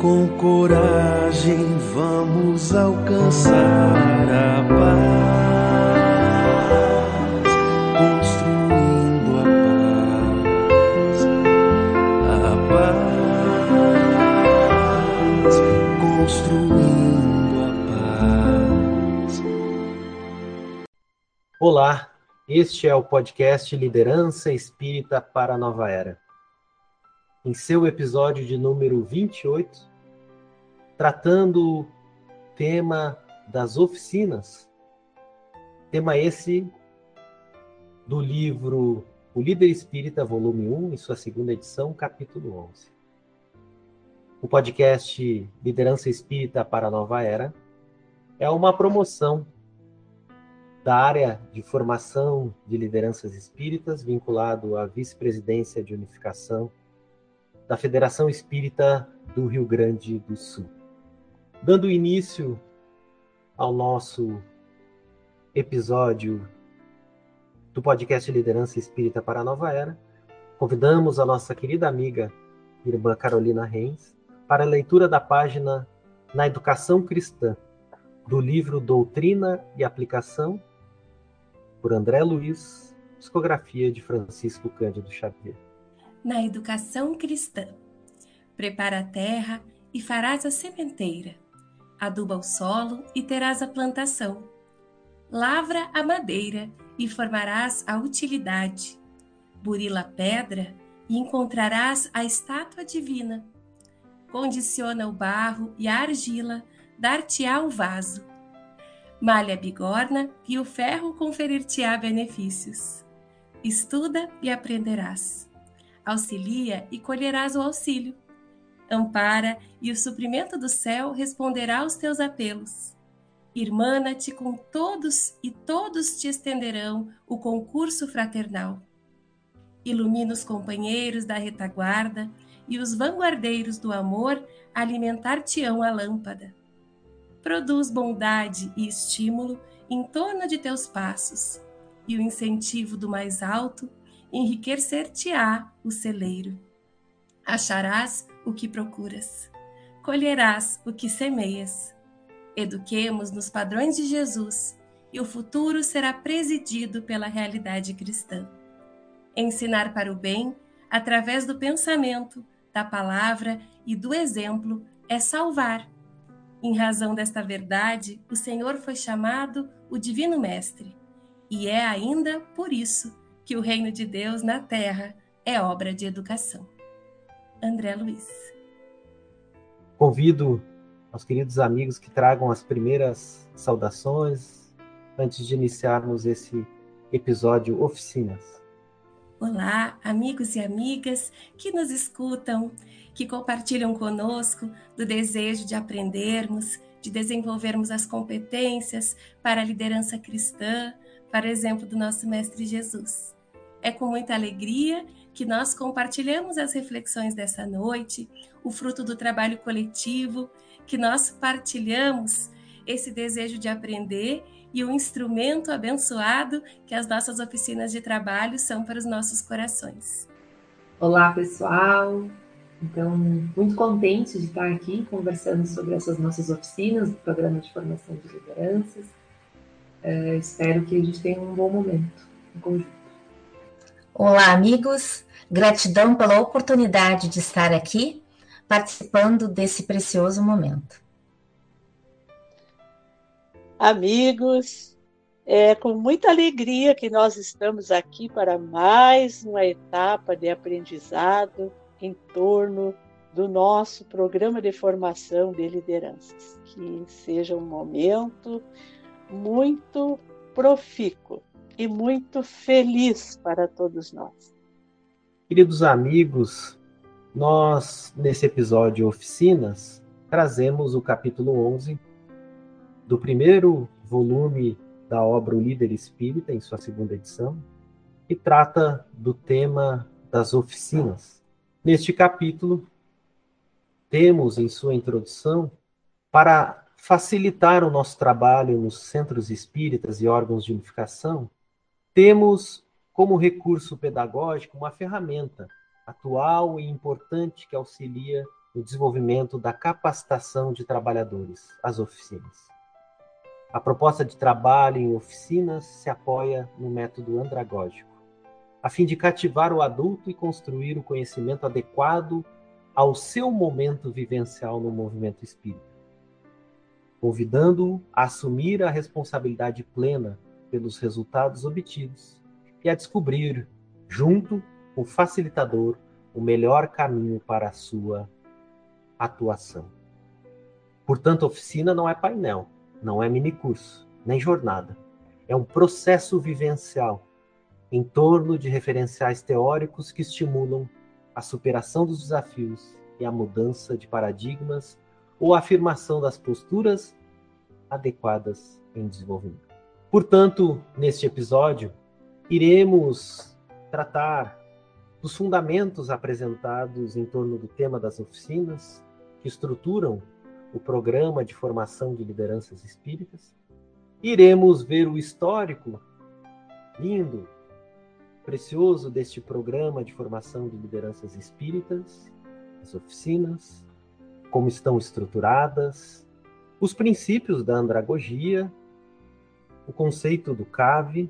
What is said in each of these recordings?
Com coragem vamos alcançar a paz, construindo a paz, a paz, construindo a paz. Olá, este é o podcast Liderança Espírita para a Nova Era. Em seu episódio de número 28, tratando o tema das oficinas. Tema esse do livro O Líder Espírita, volume 1, em sua segunda edição, capítulo 11. O podcast Liderança Espírita para a Nova Era é uma promoção da área de formação de lideranças espíritas, vinculado à vice-presidência de unificação da Federação Espírita do Rio Grande do Sul. Dando início ao nosso episódio do podcast Liderança Espírita para a Nova Era, convidamos a nossa querida amiga, irmã Carolina Reis, para a leitura da página Na Educação Cristã, do livro Doutrina e Aplicação, por André Luiz, psicografia de Francisco Cândido Xavier. Na Educação Cristã, prepara a terra e farás a sementeira aduba o solo e terás a plantação. Lavra a madeira e formarás a utilidade. Burila a pedra e encontrarás a estátua divina. Condiciona o barro e a argila, dar-te-á o vaso. Malha a bigorna e o ferro conferir-te-á benefícios. Estuda e aprenderás. Auxilia e colherás o auxílio ampara e o suprimento do céu responderá aos teus apelos. Irmana-te com todos e todos te estenderão o concurso fraternal. Ilumina os companheiros da retaguarda e os vanguardeiros do amor alimentar-te-ão a lâmpada. Produz bondade e estímulo em torno de teus passos, e o incentivo do mais alto enriquecer-te-á o celeiro. Acharás o que procuras, colherás o que semeias. Eduquemos nos padrões de Jesus e o futuro será presidido pela realidade cristã. Ensinar para o bem, através do pensamento, da palavra e do exemplo, é salvar. Em razão desta verdade, o Senhor foi chamado o Divino Mestre, e é ainda por isso que o reino de Deus na terra é obra de educação. André Luiz. Convido aos queridos amigos que tragam as primeiras saudações antes de iniciarmos esse episódio Oficinas. Olá, amigos e amigas que nos escutam, que compartilham conosco do desejo de aprendermos, de desenvolvermos as competências para a liderança cristã, para o exemplo do nosso Mestre Jesus. É com muita alegria que nós compartilhamos as reflexões dessa noite, o fruto do trabalho coletivo, que nós partilhamos esse desejo de aprender e o instrumento abençoado que as nossas oficinas de trabalho são para os nossos corações. Olá, pessoal! Então, muito contente de estar aqui conversando sobre essas nossas oficinas do programa de formação de lideranças. É, espero que a gente tenha um bom momento em conjunto. Olá, amigos. Gratidão pela oportunidade de estar aqui participando desse precioso momento. Amigos, é com muita alegria que nós estamos aqui para mais uma etapa de aprendizado em torno do nosso programa de formação de lideranças. Que seja um momento muito profícuo e muito feliz para todos nós. Queridos amigos, nós, nesse episódio Oficinas, trazemos o capítulo 11 do primeiro volume da obra O Líder Espírita, em sua segunda edição, que trata do tema das oficinas. Neste capítulo, temos em sua introdução, para facilitar o nosso trabalho nos centros espíritas e órgãos de unificação, temos como recurso pedagógico uma ferramenta atual e importante que auxilia no desenvolvimento da capacitação de trabalhadores, as oficinas. A proposta de trabalho em oficinas se apoia no método andragógico, a fim de cativar o adulto e construir o conhecimento adequado ao seu momento vivencial no movimento espírita, convidando-o a assumir a responsabilidade plena pelos resultados obtidos e a descobrir, junto com o facilitador, o melhor caminho para a sua atuação. Portanto, oficina não é painel, não é minicurso, nem jornada. É um processo vivencial em torno de referenciais teóricos que estimulam a superação dos desafios e a mudança de paradigmas ou a afirmação das posturas adequadas em desenvolvimento. Portanto, neste episódio, iremos tratar dos fundamentos apresentados em torno do tema das oficinas que estruturam o programa de formação de lideranças espíritas. Iremos ver o histórico lindo, precioso deste programa de formação de lideranças espíritas, as oficinas, como estão estruturadas, os princípios da andragogia, o conceito do CAVE.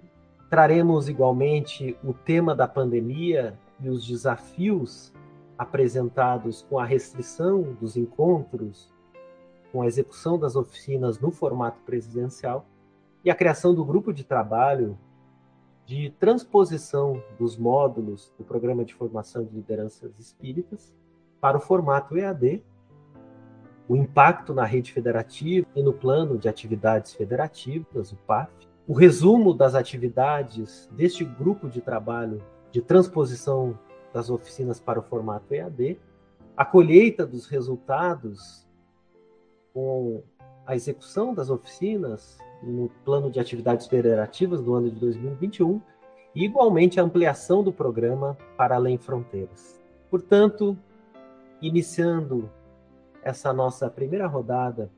Traremos igualmente o tema da pandemia e os desafios apresentados com a restrição dos encontros, com a execução das oficinas no formato presidencial e a criação do grupo de trabalho de transposição dos módulos do Programa de Formação de Lideranças Espíritas para o formato EAD, o impacto na rede federativa e no plano de atividades federativas, o PAF, o resumo das atividades deste grupo de trabalho de transposição das oficinas para o formato EAD, a colheita dos resultados com a execução das oficinas no plano de atividades federativas do ano de 2021 e, igualmente, a ampliação do programa para além fronteiras. Portanto, iniciando essa nossa primeira rodada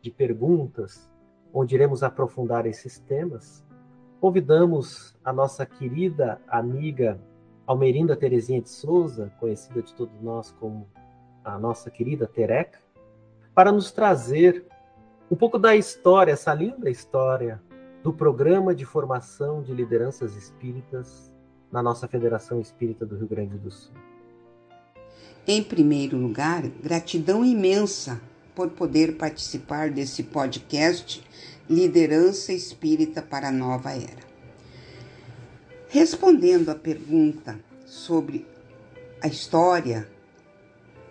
de perguntas, onde iremos aprofundar esses temas, convidamos a nossa querida amiga Almerinda Terezinha de Souza, conhecida de todos nós como a nossa querida Tereca, para nos trazer um pouco da história, essa linda história do programa de formação de lideranças espíritas na nossa Federação Espírita do Rio Grande do Sul. Em primeiro lugar, gratidão imensa por poder participar desse podcast Liderança Espírita para a Nova Era. Respondendo à pergunta sobre a história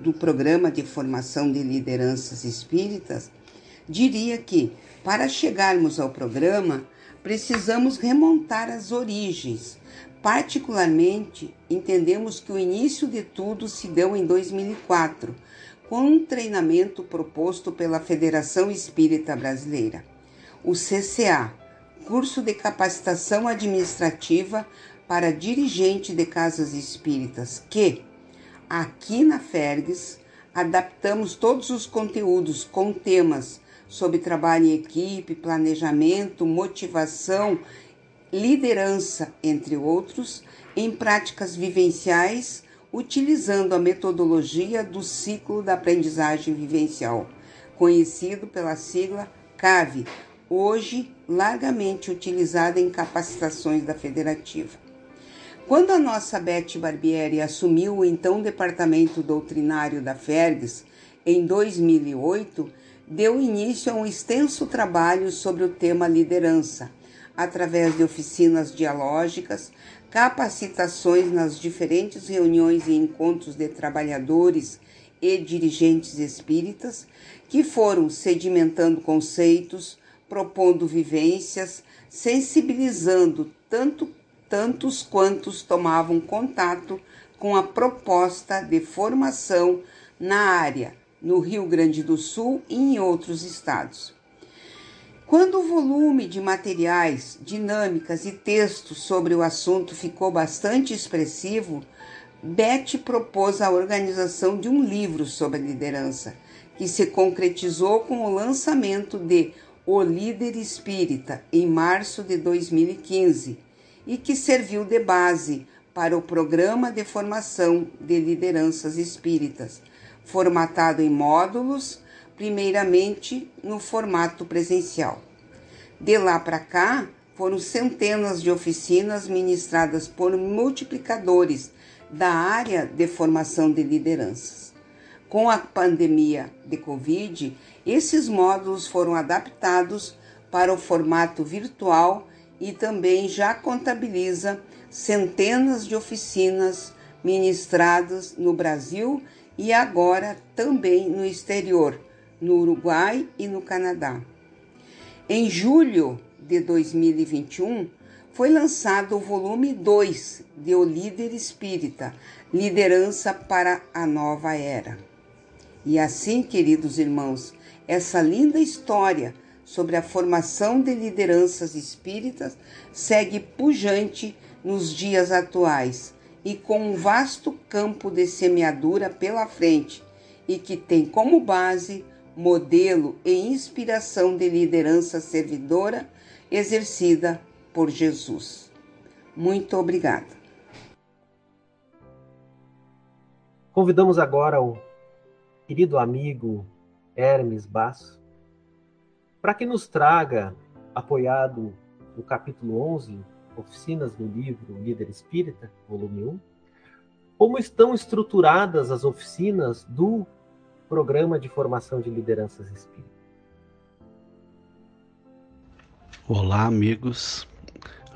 do programa de formação de lideranças espíritas, diria que, para chegarmos ao programa, precisamos remontar as origens. Particularmente, entendemos que o início de tudo se deu em 2004, com um treinamento proposto pela Federação Espírita Brasileira, o CCA, curso de capacitação administrativa para dirigente de casas espíritas, que, aqui na Fergues, adaptamos todos os conteúdos com temas sobre trabalho em equipe, planejamento, motivação, liderança, entre outros, em práticas vivenciais, utilizando a metodologia do ciclo da aprendizagem vivencial, conhecido pela sigla CAVE, hoje largamente utilizada em capacitações da federativa. Quando a nossa Beth Barbieri assumiu o então departamento doutrinário da FERGS em 2008, deu início a um extenso trabalho sobre o tema liderança, através de oficinas dialógicas, capacitações nas diferentes reuniões e encontros de trabalhadores e dirigentes espíritas, que foram sedimentando conceitos, propondo vivências, sensibilizando tanto tantos quantos tomavam contato com a proposta de formação na área no Rio Grande do Sul e em outros estados. Quando o volume de materiais, dinâmicas e textos sobre o assunto ficou bastante expressivo, Beth propôs a organização de um livro sobre liderança, que se concretizou com o lançamento de O Líder Espírita em março de 2015 e que serviu de base para o Programa de Formação de Lideranças Espíritas, formatado em módulos, primeiramente no formato presencial. De lá para cá, foram centenas de oficinas ministradas por multiplicadores da área de formação de lideranças. Com a pandemia de Covid, esses módulos foram adaptados para o formato virtual e também já contabiliza centenas de oficinas ministradas no Brasil e agora também no exterior, no Uruguai e no Canadá. Em julho de 2021, foi lançado o volume 2 de O Líder Espírita Liderança para a Nova Era. E assim, queridos irmãos, essa linda história sobre a formação de lideranças espíritas segue pujante nos dias atuais e com um vasto campo de semeadura pela frente e que tem como base modelo e inspiração de liderança servidora exercida por Jesus. Muito obrigada. Convidamos agora o querido amigo Hermes Basso para que nos traga, apoiado no capítulo 11, Oficinas do livro Líder Espírita, volume 1, como estão estruturadas as oficinas do Programa de Formação de Lideranças Espíritas. Olá, amigos.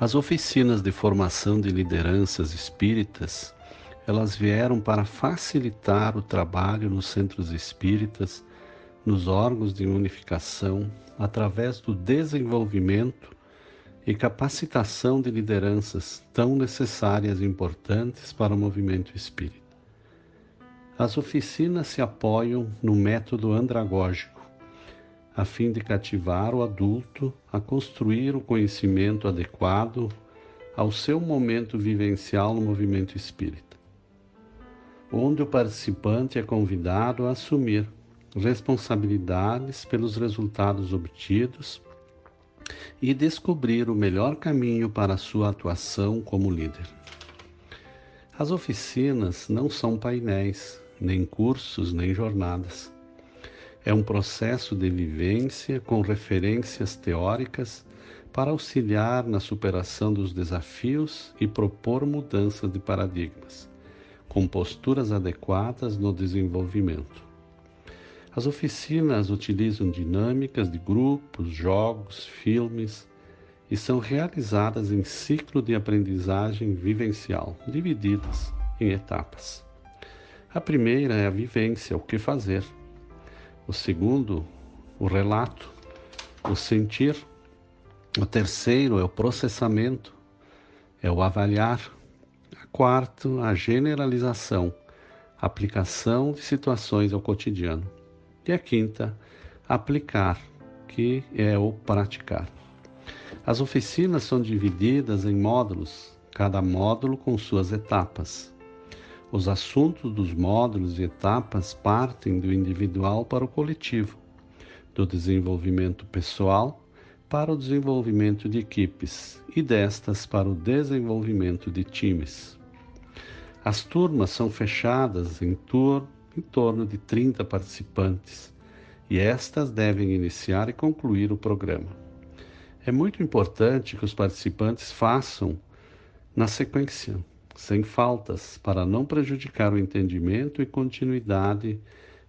As oficinas de formação de lideranças espíritas, elas vieram para facilitar o trabalho nos centros espíritas, nos órgãos de unificação, através do desenvolvimento e capacitação de lideranças tão necessárias e importantes para o movimento espírita. As oficinas se apoiam no método andragógico, a fim de cativar o adulto a construir o conhecimento adequado ao seu momento vivencial no movimento espírita, onde o participante é convidado a assumir responsabilidades pelos resultados obtidos e descobrir o melhor caminho para a sua atuação como líder. As oficinas não são painéis, nem cursos, nem jornadas. É um processo de vivência com referências teóricas para auxiliar na superação dos desafios e propor mudanças de paradigmas, com posturas adequadas no desenvolvimento. As oficinas utilizam dinâmicas de grupos, jogos, filmes e são realizadas em ciclo de aprendizagem vivencial, divididas em etapas. A primeira é a vivência, o que fazer. O segundo, o relato, o sentir. O terceiro é o processamento, é o avaliar. A quarto, a generalização, aplicação de situações ao cotidiano. E a quinta, aplicar, que é o praticar. As oficinas são divididas em módulos, cada módulo com suas etapas. Os assuntos dos módulos e etapas partem do individual para o coletivo, do desenvolvimento pessoal para o desenvolvimento de equipes e destas para o desenvolvimento de times. As turmas são fechadas em, tur em torno de 30 participantes e estas devem iniciar e concluir o programa. É muito importante que os participantes façam na sequência sem faltas, para não prejudicar o entendimento e continuidade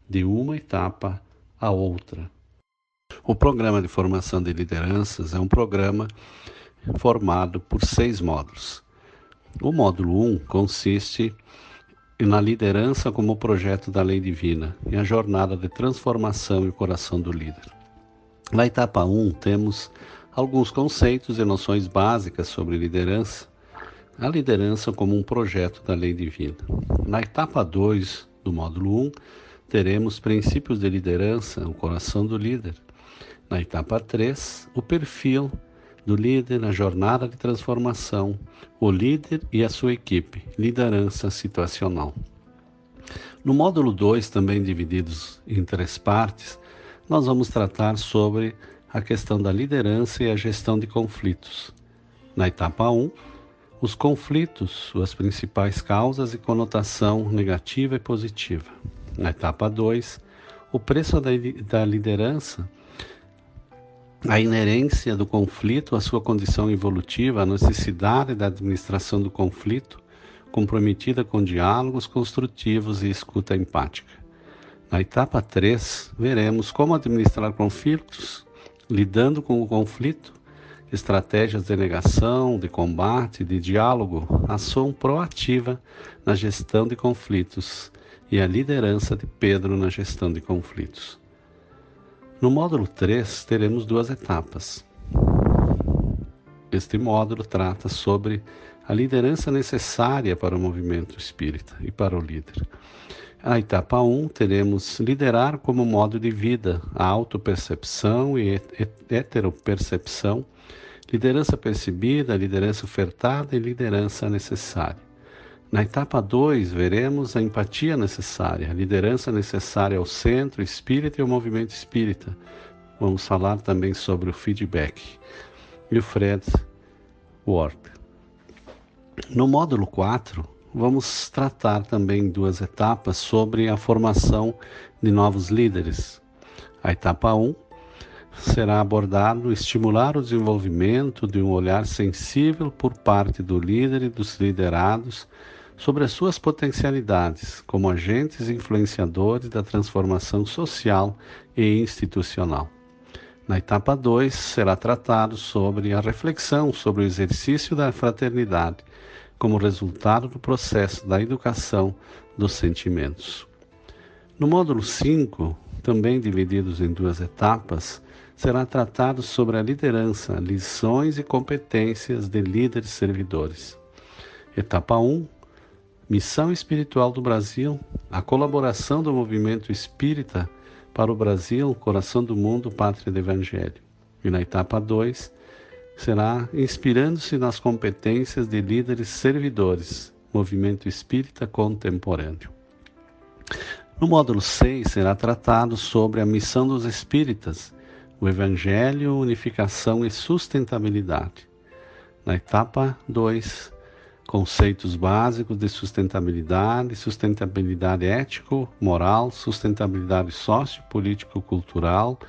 de uma etapa à outra. O programa de formação de lideranças é um programa formado por seis módulos. O módulo 1 um consiste na liderança como projeto da lei divina e a jornada de transformação e coração do líder. Na etapa 1, um, temos alguns conceitos e noções básicas sobre liderança, a liderança como um projeto da lei divina. Na etapa 2 do módulo 1, teremos princípios de liderança, o coração do líder. Na etapa 3, o perfil do líder na jornada de transformação, o líder e a sua equipe, liderança situacional. No módulo 2, também divididos em três partes, nós vamos tratar sobre a questão da liderança e a gestão de conflitos. Na etapa 1, um, os conflitos, suas principais causas e conotação negativa e positiva. Na etapa 2, o preço da liderança, a inerência do conflito, a sua condição evolutiva, a necessidade da administração do conflito, comprometida com diálogos construtivos e escuta empática. Na etapa 3, veremos como administrar conflitos, lidando com o conflito, estratégias de negação, de combate, de diálogo, ação proativa na gestão de conflitos e a liderança de Pedro na gestão de conflitos. No módulo 3, teremos duas etapas. Este módulo trata sobre a liderança necessária para o movimento espírita e para o líder. A etapa 1 teremos liderar como modo de vida, a autopercepção e heteropercepção liderança percebida, liderança ofertada e liderança necessária. Na etapa 2, veremos a empatia necessária, a liderança necessária ao centro espírita e ao movimento espírita. Vamos falar também sobre o feedback. E o Fred Ward. No módulo 4, vamos tratar também duas etapas sobre a formação de novos líderes. A etapa 1, será abordado estimular o desenvolvimento de um olhar sensível por parte do líder e dos liderados sobre as suas potencialidades como agentes influenciadores da transformação social e institucional. Na etapa 2, será tratado sobre a reflexão sobre o exercício da fraternidade como resultado do processo da educação dos sentimentos. No módulo 5, também divididos em duas etapas, será tratado sobre a liderança, lições e competências de líderes servidores. Etapa 1: Missão espiritual do Brasil, a colaboração do movimento espírita para o Brasil, coração do mundo, pátria do Evangelho. E na etapa 2, será inspirando-se nas competências de líderes servidores, movimento espírita contemporâneo. No módulo 6 será tratado sobre a missão dos espíritas o Evangelho, unificação e sustentabilidade. Na etapa 2, conceitos básicos de sustentabilidade, sustentabilidade ético, moral, sustentabilidade sociopolítico, cultural,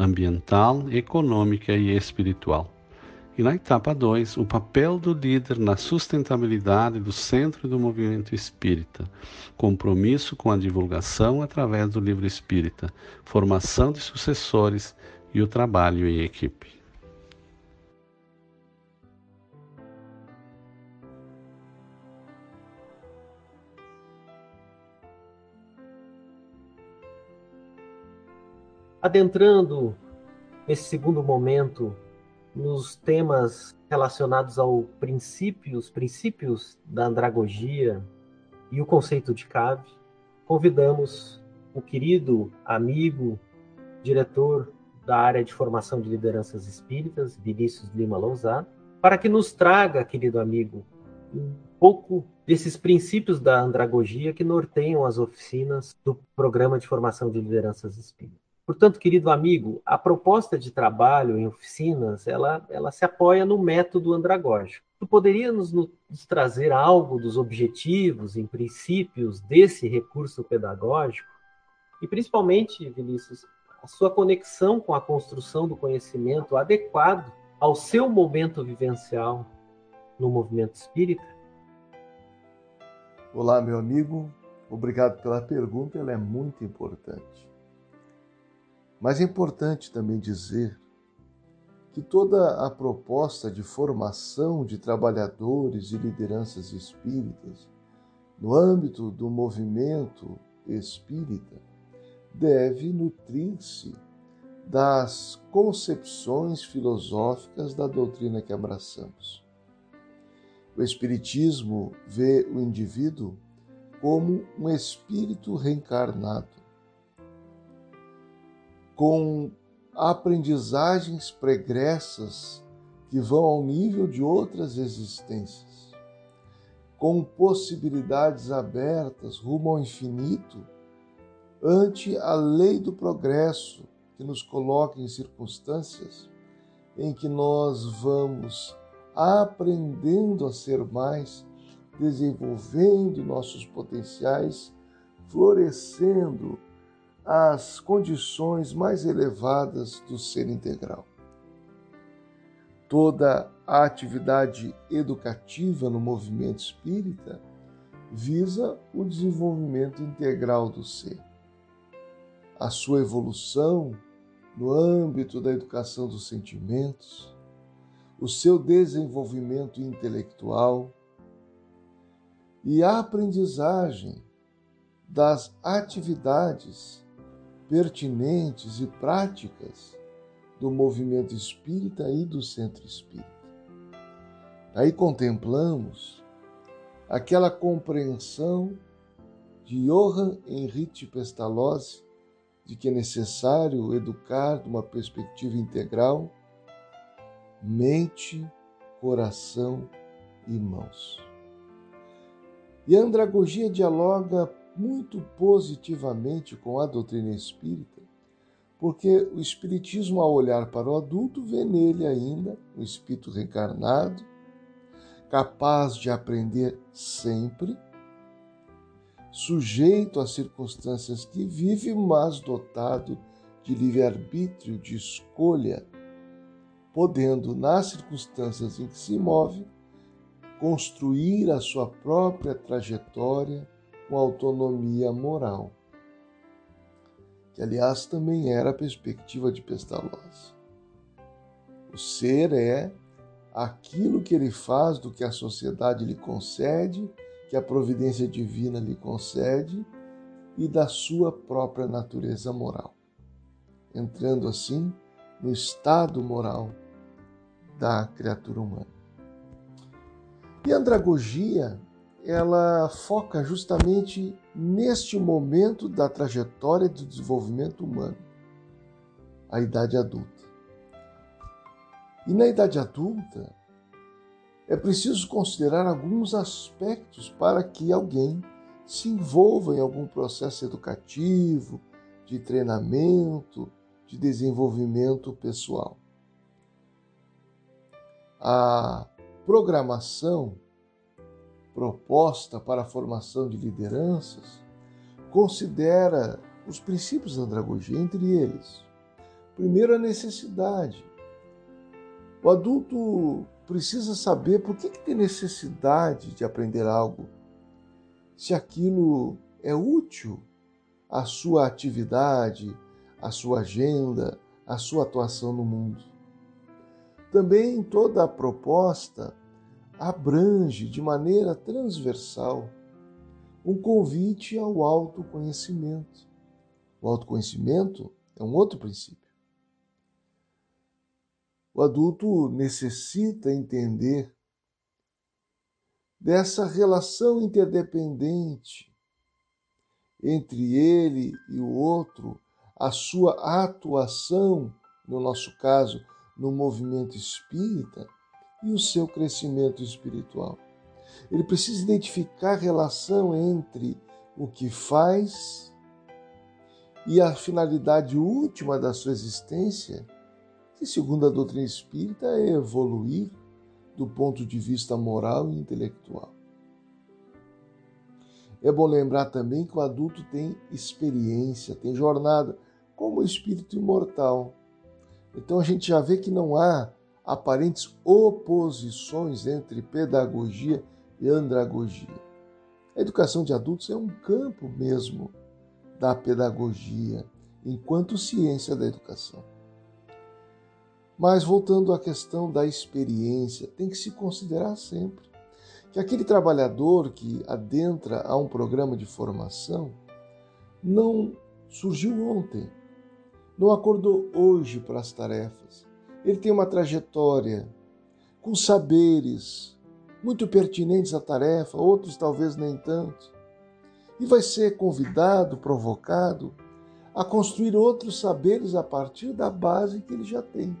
ambiental, econômica e espiritual. E na etapa 2, o papel do líder na sustentabilidade do centro do movimento espírita, compromisso com a divulgação através do livro espírita, formação de sucessores e o trabalho em equipe. Adentrando nesse segundo momento nos temas relacionados ao princípio, os princípios da andragogia e o conceito de cave, convidamos o querido amigo, diretor da área de formação de lideranças espíritas, Vinícius Lima Lousada, para que nos traga, querido amigo, um pouco desses princípios da andragogia que norteiam as oficinas do programa de formação de lideranças espíritas. Portanto, querido amigo, a proposta de trabalho em oficinas, ela, ela se apoia no método andragógico. Tu poderia nos, nos trazer algo dos objetivos, em princípios desse recurso pedagógico? E principalmente, Vinícius, a sua conexão com a construção do conhecimento adequado ao seu momento vivencial no movimento espírita? Olá, meu amigo. Obrigado pela pergunta, ela é muito importante. Mas é importante também dizer que toda a proposta de formação de trabalhadores e lideranças espíritas no âmbito do movimento espírita deve nutrir-se das concepções filosóficas da doutrina que abraçamos. O Espiritismo vê o indivíduo como um espírito reencarnado, com aprendizagens pregressas que vão ao nível de outras existências, com possibilidades abertas rumo ao infinito ante a lei do progresso que nos coloca em circunstâncias em que nós vamos aprendendo a ser mais, desenvolvendo nossos potenciais, florescendo as condições mais elevadas do ser integral. Toda a atividade educativa no movimento espírita visa o desenvolvimento integral do ser. A sua evolução no âmbito da educação dos sentimentos, o seu desenvolvimento intelectual e a aprendizagem das atividades pertinentes e práticas do movimento espírita e do centro espírita. Aí contemplamos aquela compreensão de Johann Henrique Pestalozzi de que é necessário educar de uma perspectiva integral mente, coração e mãos. E a andragogia dialoga muito positivamente com a doutrina espírita, porque o espiritismo, ao olhar para o adulto, vê nele ainda um espírito reencarnado, capaz de aprender sempre, sujeito às circunstâncias que vive, mas dotado de livre-arbítrio, de escolha, podendo, nas circunstâncias em que se move, construir a sua própria trajetória com autonomia moral, que aliás também era a perspectiva de Pestalozzi. O ser é aquilo que ele faz do que a sociedade lhe concede, que a providência divina lhe concede e da sua própria natureza moral, entrando assim no estado moral da criatura humana. E a andragogia ela foca justamente neste momento da trajetória do desenvolvimento humano, a idade adulta. E na idade adulta, é preciso considerar alguns aspectos para que alguém se envolva em algum processo educativo, de treinamento, de desenvolvimento pessoal. A programação proposta para a formação de lideranças considera os princípios da andragogia, entre eles. Primeiro, a necessidade. O adulto precisa saber por que, que tem necessidade de aprender algo, se aquilo é útil à sua atividade, à sua agenda, à sua atuação no mundo. Também toda a proposta abrange de maneira transversal um convite ao autoconhecimento. O autoconhecimento é um outro princípio. O adulto necessita entender dessa relação interdependente entre ele e o outro, a sua atuação, no nosso caso, no movimento espírita e o seu crescimento espiritual. Ele precisa identificar a relação entre o que faz e a finalidade última da sua existência, que, segundo a doutrina espírita, é evoluir do ponto de vista moral e intelectual. É bom lembrar também que o adulto tem experiência, tem jornada, como espírito imortal. Então a gente já vê que não há aparentes oposições entre pedagogia e andragogia. A educação de adultos é um campo mesmo da pedagogia, enquanto ciência da educação. Mas voltando à questão da experiência, tem que se considerar sempre que aquele trabalhador que adentra a um programa de formação não surgiu ontem, não acordou hoje para as tarefas ele tem uma trajetória com saberes muito pertinentes à tarefa, outros talvez nem tanto. E vai ser convidado, provocado a construir outros saberes a partir da base que ele já tem.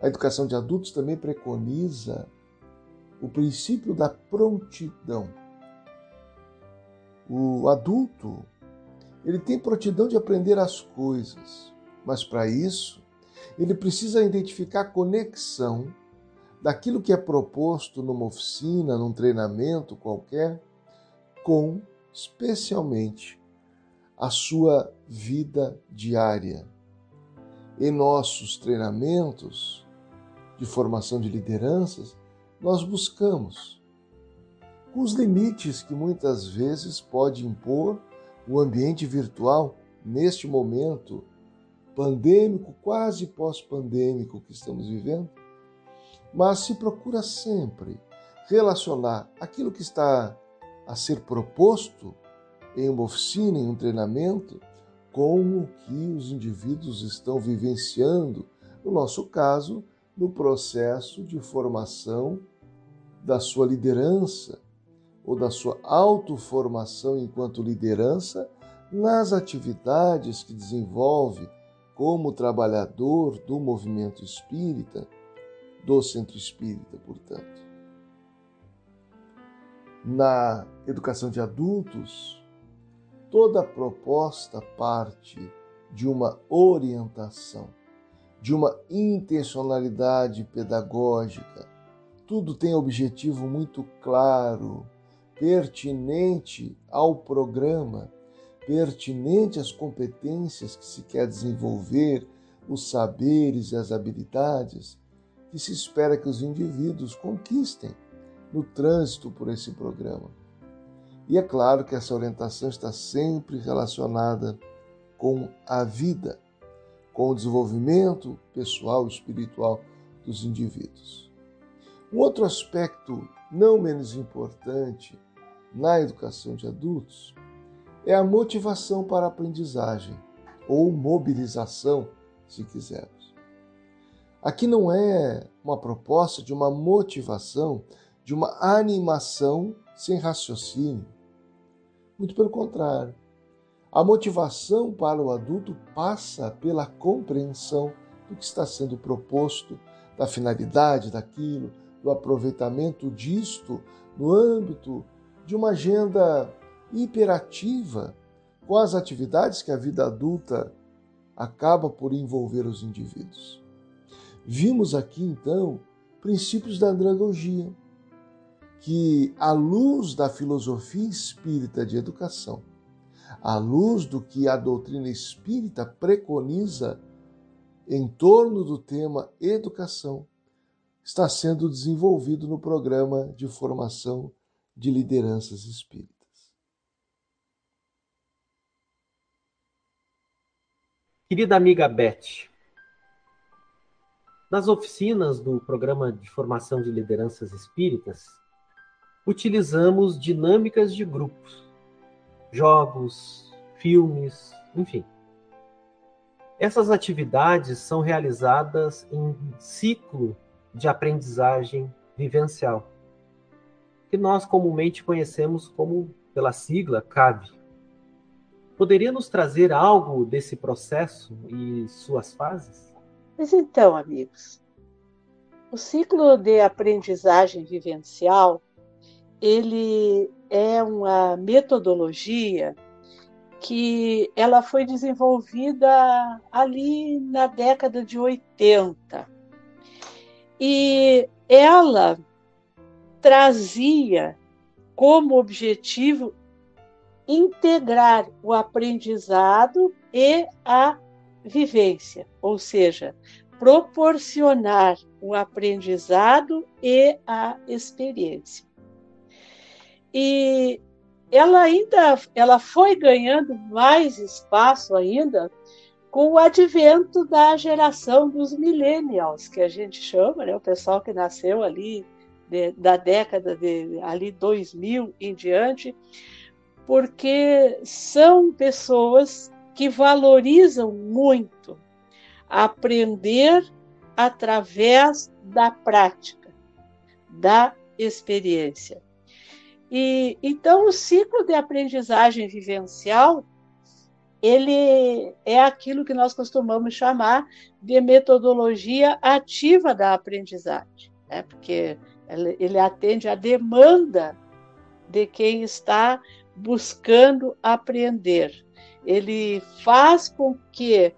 A educação de adultos também preconiza o princípio da prontidão. O adulto, ele tem prontidão de aprender as coisas, mas para isso ele precisa identificar a conexão daquilo que é proposto numa oficina, num treinamento qualquer, com especialmente a sua vida diária. Em nossos treinamentos de formação de lideranças, nós buscamos, com os limites que muitas vezes pode impor o ambiente virtual neste momento pandêmico, quase pós-pandêmico que estamos vivendo, mas se procura sempre relacionar aquilo que está a ser proposto em uma oficina, em um treinamento, com o que os indivíduos estão vivenciando, no nosso caso, no processo de formação da sua liderança ou da sua autoformação enquanto liderança nas atividades que desenvolve como trabalhador do movimento espírita, do centro espírita, portanto. Na educação de adultos, toda proposta parte de uma orientação, de uma intencionalidade pedagógica. Tudo tem objetivo muito claro, pertinente ao programa, pertinente às competências que se quer desenvolver, os saberes e as habilidades que se espera que os indivíduos conquistem no trânsito por esse programa. E é claro que essa orientação está sempre relacionada com a vida, com o desenvolvimento pessoal e espiritual dos indivíduos. Um outro aspecto não menos importante na educação de adultos é a motivação para a aprendizagem, ou mobilização, se quisermos. Aqui não é uma proposta de uma motivação, de uma animação sem raciocínio. Muito pelo contrário. A motivação para o adulto passa pela compreensão do que está sendo proposto, da finalidade daquilo, do aproveitamento disto no âmbito de uma agenda hiperativa com as atividades que a vida adulta acaba por envolver os indivíduos. Vimos aqui então princípios da andragogia, que, à luz da filosofia espírita de educação, à luz do que a doutrina espírita preconiza em torno do tema educação, está sendo desenvolvido no programa de formação de lideranças espíritas. Querida amiga Beth, nas oficinas do programa de formação de lideranças espíritas, utilizamos dinâmicas de grupos, jogos, filmes, enfim. Essas atividades são realizadas em ciclo de aprendizagem vivencial, que nós comumente conhecemos como pela sigla CAV. Poderia nos trazer algo desse processo e suas fases? Mas então, amigos, o ciclo de aprendizagem vivencial, ele é uma metodologia que ela foi desenvolvida ali na década de 80. E ela trazia como objetivo integrar o aprendizado e a vivência, ou seja, proporcionar o aprendizado e a experiência. E ela ainda ela foi ganhando mais espaço ainda com o advento da geração dos millennials, que a gente chama, né, o pessoal que nasceu ali de, da década de ali 2000 em diante, porque são pessoas que valorizam muito aprender através da prática, da experiência. E então o ciclo de aprendizagem vivencial ele é aquilo que nós costumamos chamar de metodologia ativa da aprendizagem, né? porque ele atende à demanda de quem está buscando aprender ele faz com que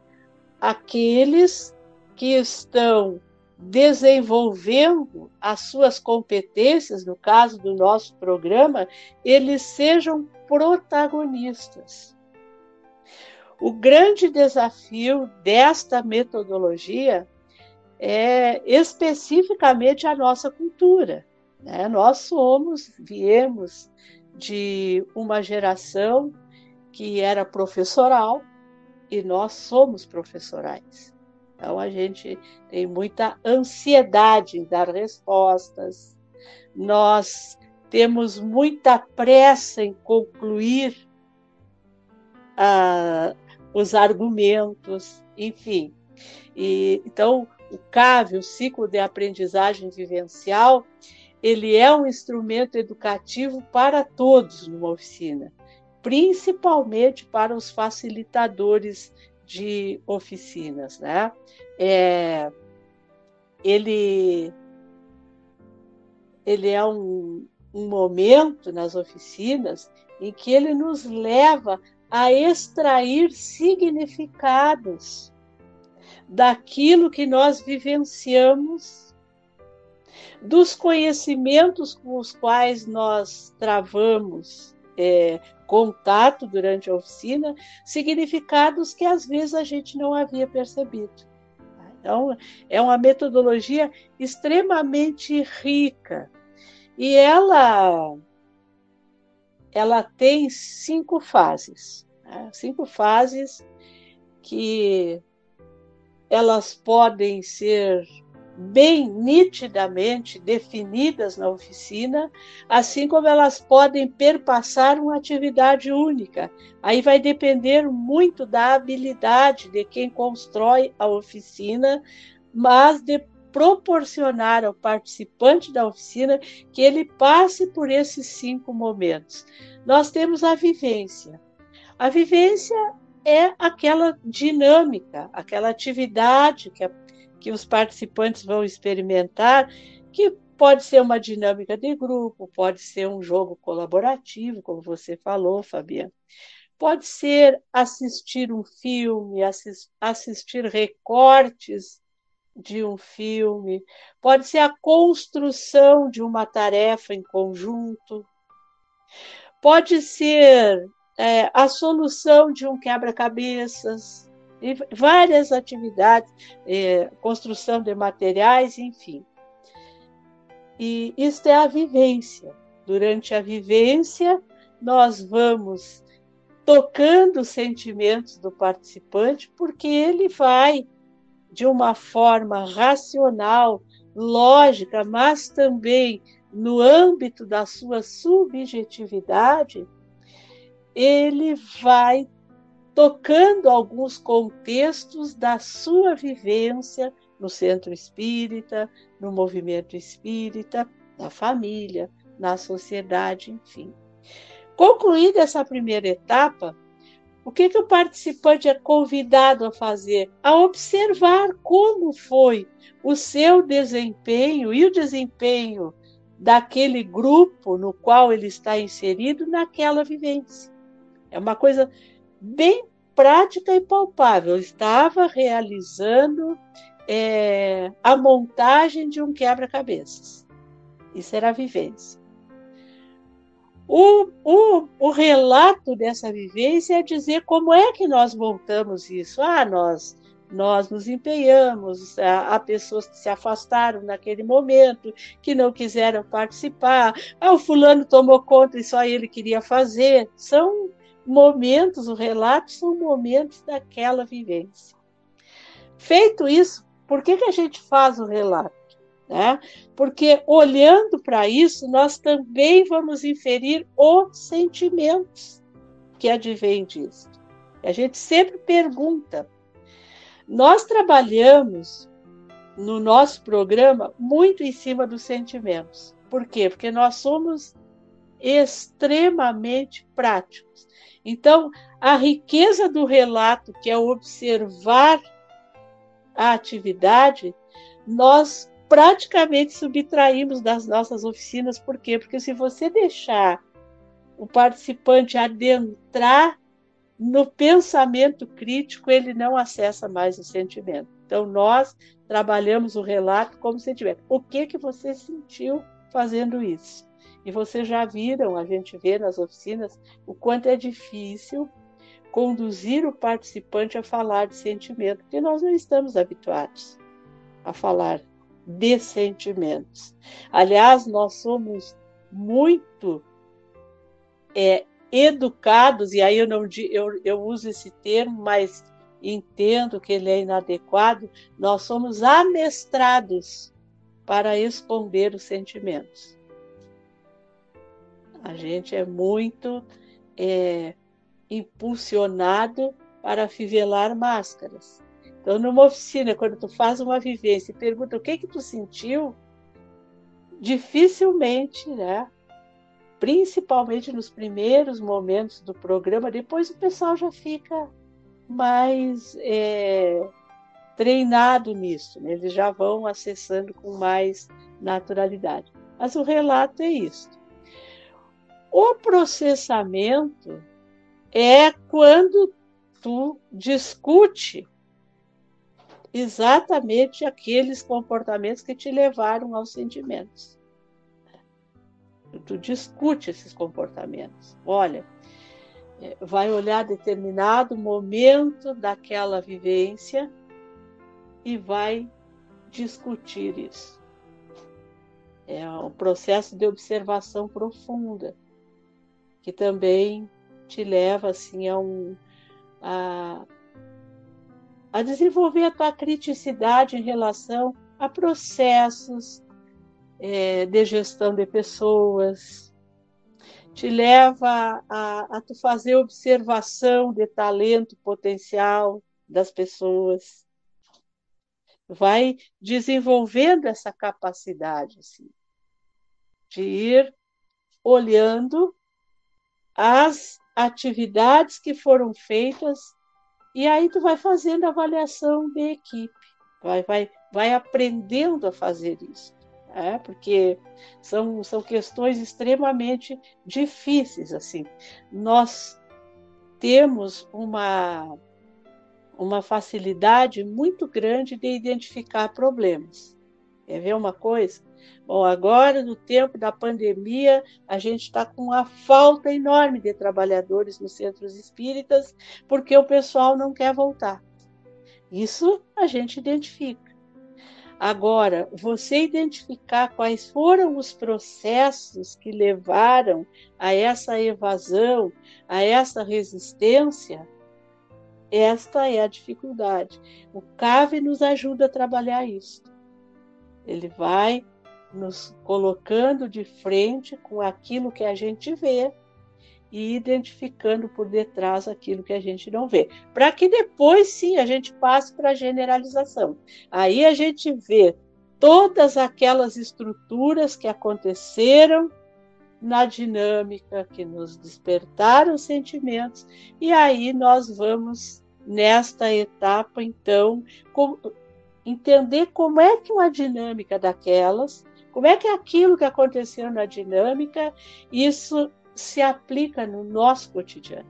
aqueles que estão desenvolvendo as suas competências, no caso do nosso programa, eles sejam protagonistas. O grande desafio desta metodologia é especificamente a nossa cultura. Né? Nós somos, viemos de uma geração que era professoral e nós somos professorais. Então a gente tem muita ansiedade em dar respostas, nós temos muita pressa em concluir uh, os argumentos, enfim. E, então, o CAV, o ciclo de aprendizagem vivencial, ele é um instrumento educativo para todos numa oficina, principalmente para os facilitadores de oficinas, né? É, ele ele é um, um momento nas oficinas em que ele nos leva a extrair significados daquilo que nós vivenciamos, dos conhecimentos com os quais nós travamos é, contato durante a oficina, significados que às vezes a gente não havia percebido. Então, é uma metodologia extremamente rica e ela ela tem cinco fases, né? cinco fases que elas podem ser bem nitidamente definidas na oficina, assim como elas podem perpassar uma atividade única. Aí vai depender muito da habilidade de quem constrói a oficina, mas de proporcionar ao participante da oficina que ele passe por esses cinco momentos. Nós temos a vivência. A vivência é aquela dinâmica, aquela atividade que, a, que os participantes vão experimentar, que pode ser uma dinâmica de grupo, pode ser um jogo colaborativo, como você falou, Fabiana. Pode ser assistir um filme, assist, assistir recortes de um filme, pode ser a construção de uma tarefa em conjunto, pode ser é, a solução de um quebra-cabeças, várias atividades, é, construção de materiais, enfim. E isto é a vivência. Durante a vivência, nós vamos tocando os sentimentos do participante, porque ele vai de uma forma racional, lógica, mas também no âmbito da sua subjetividade, ele vai tocando alguns contextos da sua vivência no centro espírita, no movimento espírita, na família, na sociedade, enfim. Concluída essa primeira etapa, o que, que o participante é convidado a fazer? A observar como foi o seu desempenho e o desempenho daquele grupo no qual ele está inserido naquela vivência. É uma coisa bem prática e palpável. Eu estava realizando é, a montagem de um quebra-cabeças. Isso era a vivência. O, o, o relato dessa vivência é dizer como é que nós voltamos isso. Ah, nós nós nos empenhamos, há pessoas que se afastaram naquele momento, que não quiseram participar, ah, o fulano tomou conta e só ele queria fazer. São momentos, o relato são momentos daquela vivência. Feito isso, por que, que a gente faz o relato? Né? Porque olhando para isso, nós também vamos inferir os sentimentos que advêm disso. A gente sempre pergunta. Nós trabalhamos no nosso programa muito em cima dos sentimentos. Por quê? Porque nós somos extremamente práticos. Então, a riqueza do relato, que é observar a atividade, nós praticamente subtraímos das nossas oficinas. Por quê? Porque se você deixar o participante adentrar no pensamento crítico, ele não acessa mais o sentimento. Então, nós trabalhamos o relato como sentimento. O que, que você sentiu fazendo isso? E vocês já viram, a gente vê nas oficinas, o quanto é difícil conduzir o participante a falar de sentimento, porque nós não estamos habituados a falar de sentimentos. Aliás, nós somos muito é, educados, e aí eu não eu, eu uso esse termo, mas entendo que ele é inadequado, nós somos amestrados para esconder os sentimentos. A gente é muito é, impulsionado para fivelar máscaras. Então, numa oficina, quando tu faz uma vivência e pergunta o que que tu sentiu, dificilmente, né? Principalmente nos primeiros momentos do programa, depois o pessoal já fica mais é, treinado nisso, né? eles já vão acessando com mais naturalidade. Mas o relato é isso. O processamento é quando tu discute exatamente aqueles comportamentos que te levaram aos sentimentos. Tu discute esses comportamentos. Olha, é, vai olhar determinado momento daquela vivência e vai discutir isso. É um processo de observação profunda que também te leva assim a um a, a desenvolver a tua criticidade em relação a processos é, de gestão de pessoas, te leva a, a tu fazer observação de talento potencial das pessoas, vai desenvolvendo essa capacidade assim, de ir olhando as atividades que foram feitas e aí tu vai fazendo avaliação de equipe, vai, vai, vai aprendendo a fazer isso, né? porque são, são questões extremamente difíceis assim. Nós temos uma uma facilidade muito grande de identificar problemas. Quer ver uma coisa? Bom, agora, no tempo da pandemia, a gente está com uma falta enorme de trabalhadores nos centros espíritas, porque o pessoal não quer voltar. Isso a gente identifica. Agora, você identificar quais foram os processos que levaram a essa evasão, a essa resistência, esta é a dificuldade. O CAVE nos ajuda a trabalhar isso. Ele vai nos colocando de frente com aquilo que a gente vê e identificando por detrás aquilo que a gente não vê. Para que depois, sim, a gente passe para a generalização. Aí a gente vê todas aquelas estruturas que aconteceram na dinâmica, que nos despertaram sentimentos, e aí nós vamos, nesta etapa, então, com, entender como é que uma dinâmica daquelas como é que é aquilo que aconteceu na dinâmica, isso se aplica no nosso cotidiano?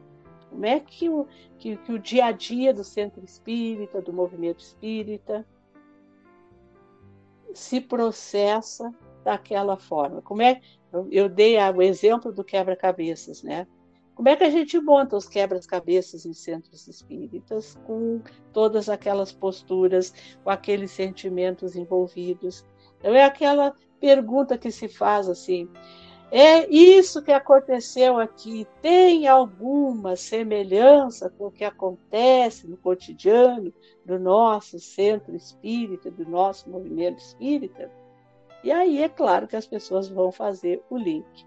Como é que o, que, que o dia a dia do centro espírita, do movimento espírita, se processa daquela forma? Como é eu dei o exemplo do quebra-cabeças, né? Como é que a gente monta os quebra-cabeças nos centros espíritas com todas aquelas posturas, com aqueles sentimentos envolvidos? Então é aquela pergunta que se faz assim: é isso que aconteceu aqui tem alguma semelhança com o que acontece no cotidiano do nosso centro espírita, do nosso movimento espírita? E aí é claro que as pessoas vão fazer o link.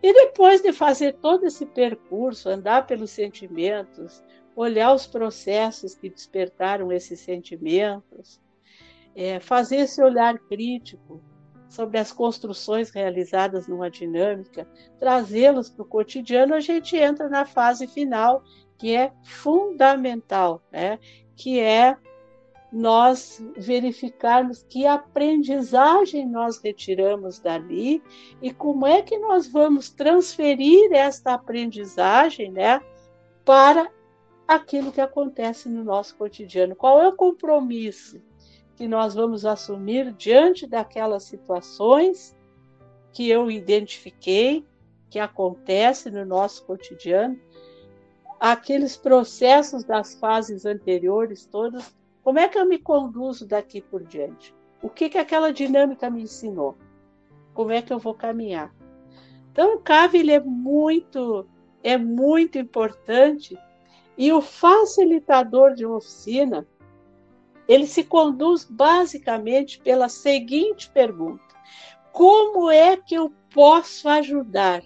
E depois de fazer todo esse percurso, andar pelos sentimentos, olhar os processos que despertaram esses sentimentos, é, fazer esse olhar crítico sobre as construções realizadas numa dinâmica, trazê-los para o cotidiano, a gente entra na fase final, que é fundamental, né? que é nós verificarmos que aprendizagem nós retiramos dali e como é que nós vamos transferir esta aprendizagem né, para aquilo que acontece no nosso cotidiano. Qual é o compromisso que nós vamos assumir diante daquelas situações que eu identifiquei que acontece no nosso cotidiano, aqueles processos das fases anteriores todas, como é que eu me conduzo daqui por diante? O que que aquela dinâmica me ensinou? Como é que eu vou caminhar? Então, o CAV é muito é muito importante e o facilitador de uma oficina ele se conduz basicamente pela seguinte pergunta: como é que eu posso ajudar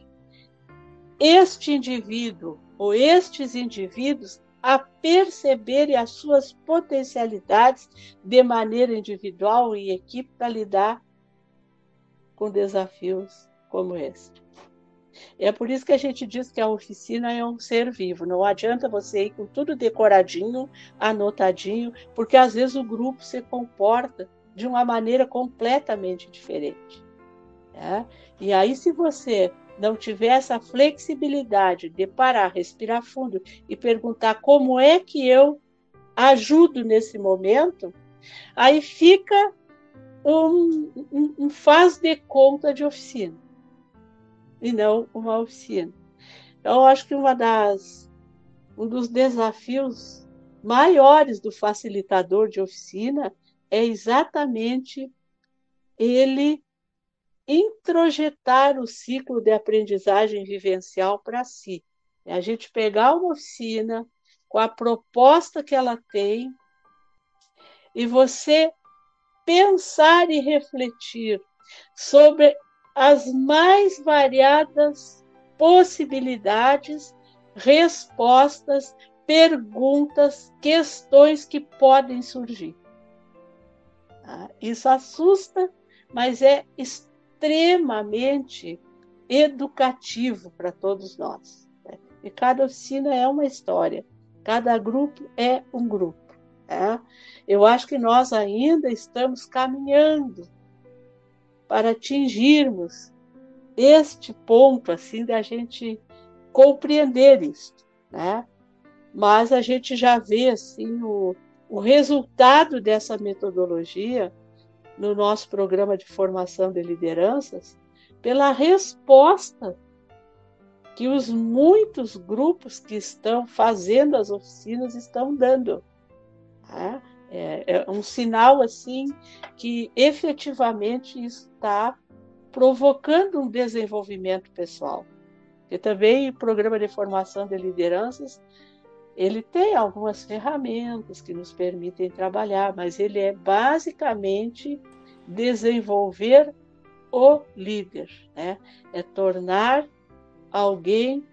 este indivíduo ou estes indivíduos a perceberem as suas potencialidades de maneira individual e equipe para lidar com desafios como este? É por isso que a gente diz que a oficina é um ser vivo. Não adianta você ir com tudo decoradinho, anotadinho, porque às vezes o grupo se comporta de uma maneira completamente diferente. Né? E aí, se você não tiver essa flexibilidade de parar, respirar fundo e perguntar como é que eu ajudo nesse momento, aí fica um, um, um faz de conta de oficina e não uma oficina. Então, eu acho que uma das, um dos desafios maiores do facilitador de oficina é exatamente ele introjetar o ciclo de aprendizagem vivencial para si. É a gente pegar uma oficina com a proposta que ela tem e você pensar e refletir sobre as mais variadas possibilidades, respostas, perguntas, questões que podem surgir. Ah, isso assusta, mas é extremamente educativo para todos nós. Né? E cada oficina é uma história, cada grupo é um grupo. Né? Eu acho que nós ainda estamos caminhando para atingirmos este ponto assim da gente compreender isso, né? Mas a gente já vê assim o, o resultado dessa metodologia no nosso programa de formação de lideranças pela resposta que os muitos grupos que estão fazendo as oficinas estão dando. Né? É, é um sinal assim que efetivamente está provocando um desenvolvimento pessoal. E também o programa de formação de lideranças, ele tem algumas ferramentas que nos permitem trabalhar, mas ele é basicamente desenvolver o líder, né? É tornar alguém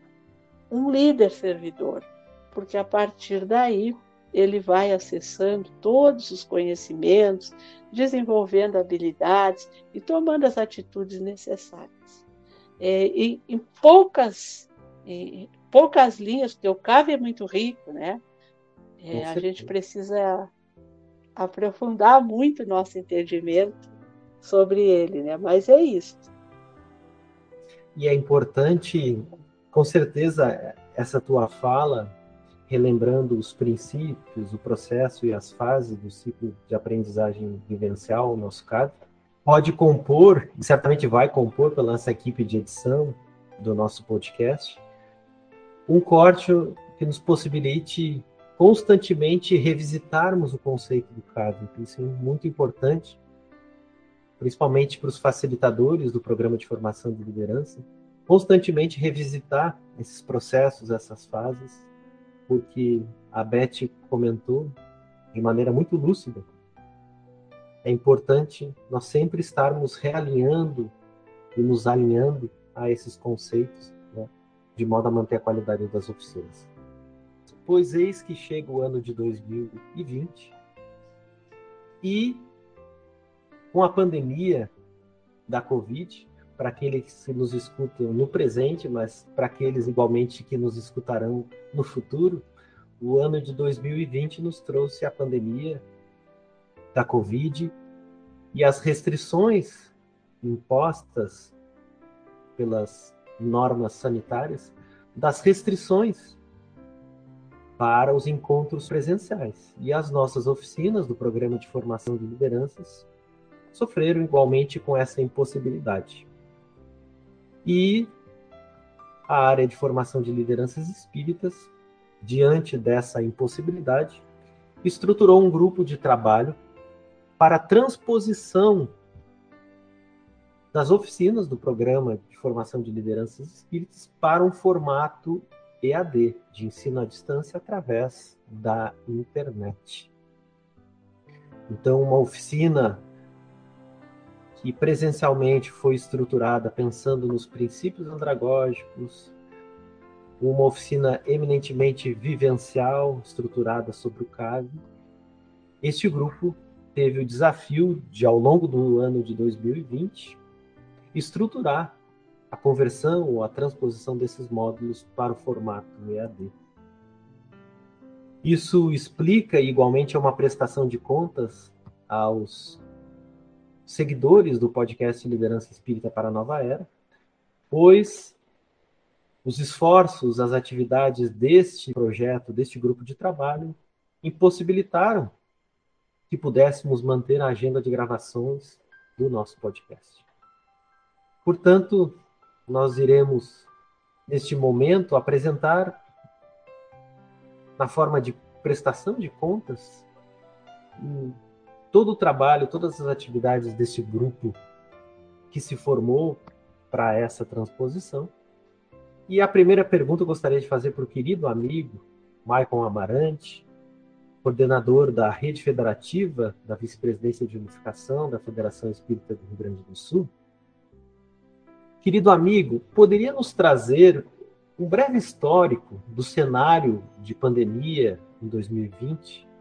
um líder servidor, porque a partir daí ele vai acessando todos os conhecimentos, desenvolvendo habilidades e tomando as atitudes necessárias. É, em, em, poucas, em poucas linhas, porque o CAV é muito rico, né? É, a gente precisa aprofundar muito nosso entendimento sobre ele, né? Mas é isso. E é importante, com certeza, essa tua fala relembrando os princípios, o processo e as fases do ciclo de aprendizagem vivencial, no nosso caso, pode compor, e certamente vai compor pela nossa equipe de edição do nosso podcast, um corte que nos possibilite constantemente revisitarmos o conceito do CAD. Isso é muito importante, principalmente para os facilitadores do programa de formação de liderança, constantemente revisitar esses processos, essas fases, porque a Beth comentou de maneira muito lúcida. É importante nós sempre estarmos realinhando e nos alinhando a esses conceitos, né, de modo a manter a qualidade das oficinas. Pois eis que chega o ano de 2020 e com a pandemia da Covid, para aqueles que nos escutam no presente, mas para aqueles igualmente que nos escutarão no futuro, o ano de 2020 nos trouxe a pandemia da Covid e as restrições impostas pelas normas sanitárias, das restrições para os encontros presenciais. E as nossas oficinas do programa de formação de lideranças sofreram igualmente com essa impossibilidade. E a área de formação de lideranças espíritas, diante dessa impossibilidade, estruturou um grupo de trabalho para a transposição das oficinas do programa de formação de lideranças espíritas para um formato EAD, de ensino à distância através da internet. Então, uma oficina que presencialmente foi estruturada pensando nos princípios andragógicos, uma oficina eminentemente vivencial, estruturada sobre o CAV. Este grupo teve o desafio de, ao longo do ano de 2020, estruturar a conversão ou a transposição desses módulos para o formato EAD. Isso explica igualmente uma prestação de contas aos seguidores do podcast Liderança Espírita para a Nova Era, pois os esforços, as atividades deste projeto, deste grupo de trabalho, impossibilitaram que pudéssemos manter a agenda de gravações do nosso podcast. Portanto, nós iremos, neste momento, apresentar, na forma de prestação de contas, todo o trabalho, todas as atividades desse grupo que se formou para essa transposição. E a primeira pergunta eu gostaria de fazer para o querido amigo Maicon Amarante, coordenador da Rede Federativa da Vice-Presidência de Unificação da Federação Espírita do Rio Grande do Sul. Querido amigo, poderia nos trazer um breve histórico do cenário de pandemia em 2020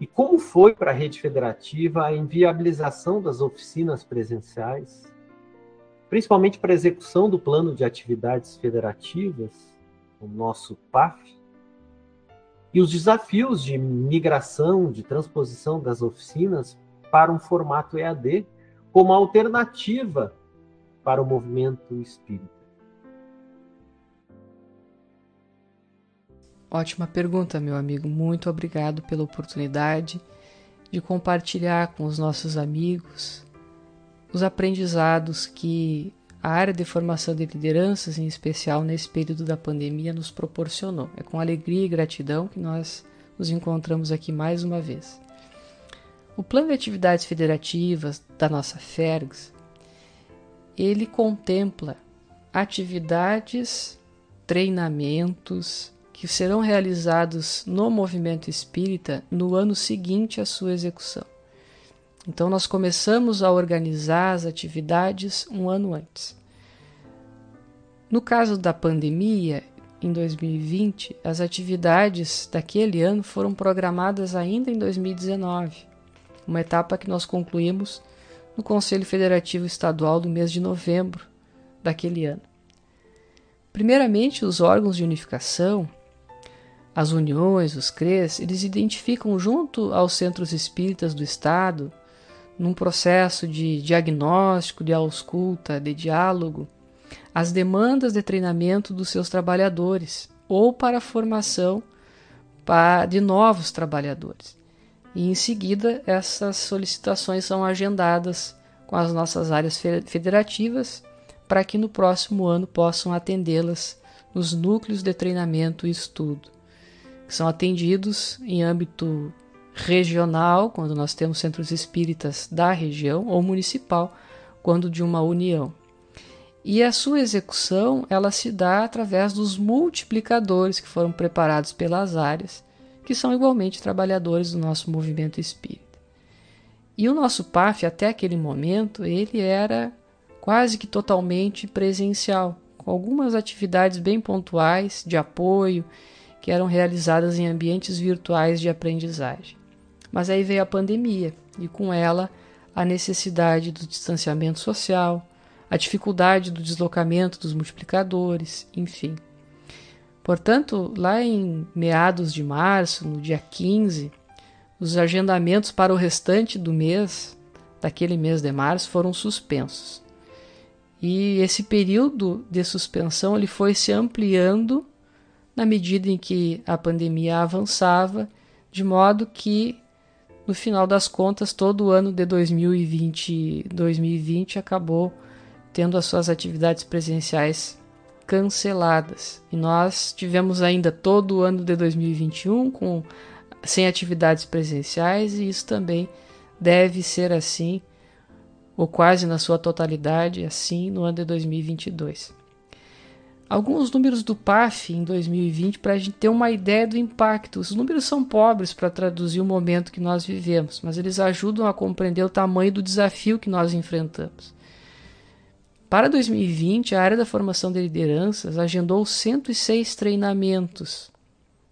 e como foi para a rede federativa a inviabilização das oficinas presenciais, principalmente para a execução do plano de atividades federativas, o nosso PAF, e os desafios de migração, de transposição das oficinas para um formato EAD como alternativa para o movimento espírita? Ótima pergunta, meu amigo. Muito obrigado pela oportunidade de compartilhar com os nossos amigos os aprendizados que a área de formação de lideranças, em especial nesse período da pandemia, nos proporcionou. É com alegria e gratidão que nós nos encontramos aqui mais uma vez. O plano de atividades federativas da nossa FERGS, ele contempla atividades, treinamentos, que serão realizados no movimento espírita no ano seguinte à sua execução. Então, nós começamos a organizar as atividades um ano antes. No caso da pandemia, em 2020, as atividades daquele ano foram programadas ainda em 2019, uma etapa que nós concluímos no Conselho Federativo Estadual do mês de novembro daquele ano. Primeiramente, os órgãos de unificação as uniões, os CREs, eles identificam junto aos centros espíritas do Estado, num processo de diagnóstico, de ausculta, de diálogo, as demandas de treinamento dos seus trabalhadores ou para a formação de novos trabalhadores. E em seguida, essas solicitações são agendadas com as nossas áreas federativas para que no próximo ano possam atendê-las nos núcleos de treinamento e estudo que são atendidos em âmbito regional, quando nós temos centros espíritas da região, ou municipal, quando de uma união. E a sua execução ela se dá através dos multiplicadores que foram preparados pelas áreas, que são igualmente trabalhadores do nosso movimento espírita. E o nosso PAF, até aquele momento, ele era quase que totalmente presencial, com algumas atividades bem pontuais de apoio que eram realizadas em ambientes virtuais de aprendizagem. Mas aí veio a pandemia e com ela a necessidade do distanciamento social, a dificuldade do deslocamento dos multiplicadores, enfim. Portanto, lá em meados de março, no dia 15, os agendamentos para o restante do mês, daquele mês de março, foram suspensos. E esse período de suspensão ele foi se ampliando na medida em que a pandemia avançava, de modo que no final das contas todo o ano de 2020, 2020 acabou tendo as suas atividades presenciais canceladas. E nós tivemos ainda todo o ano de 2021 com sem atividades presenciais e isso também deve ser assim ou quase na sua totalidade assim no ano de 2022. Alguns números do PAF em 2020 para a gente ter uma ideia do impacto. Os números são pobres para traduzir o momento que nós vivemos, mas eles ajudam a compreender o tamanho do desafio que nós enfrentamos. Para 2020, a área da formação de lideranças agendou 106 treinamentos,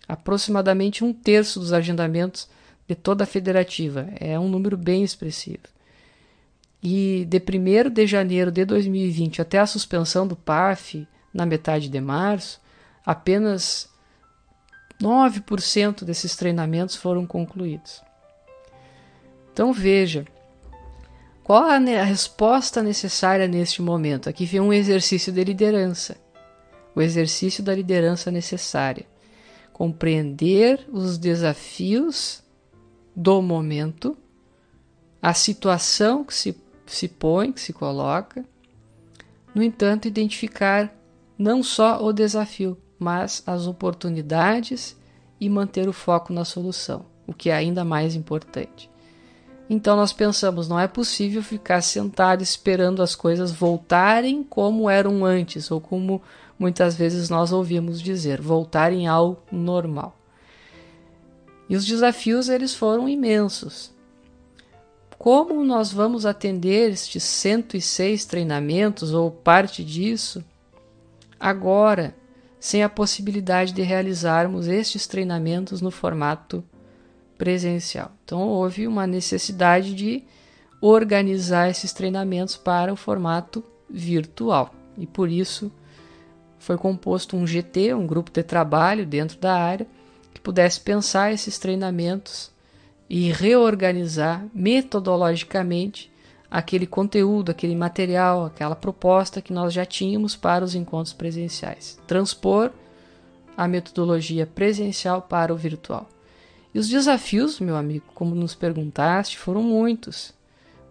aproximadamente um terço dos agendamentos de toda a federativa. É um número bem expressivo. E de 1 de janeiro de 2020 até a suspensão do PAF, na metade de março, apenas 9% desses treinamentos foram concluídos. Então veja, qual a, resposta necessária neste momento? Aqui vem um exercício de liderança. O exercício da liderança necessária. Compreender os desafios do momento, a situação que se, se põe, que se coloca. No entanto, identificar não só o desafio, mas as oportunidades e manter o foco na solução, o que é ainda mais importante. Então nós pensamos, não é possível ficar sentado esperando as coisas voltarem como eram antes, ou como muitas vezes nós ouvimos dizer, voltarem ao normal. E os desafios eles foram imensos. Como nós vamos atender estes 106 treinamentos ou parte disso agora, sem a possibilidade de realizarmos estes treinamentos no formato presencial. Então houve uma necessidade de organizar esses treinamentos para o formato virtual e por isso foi composto um GT, um grupo de trabalho dentro da área que pudesse pensar esses treinamentos e reorganizar metodologicamente aquele conteúdo, aquele material, aquela proposta que nós já tínhamos para os encontros presenciais. Transpor a metodologia presencial para o virtual. E os desafios, meu amigo, como nos perguntaste, foram muitos.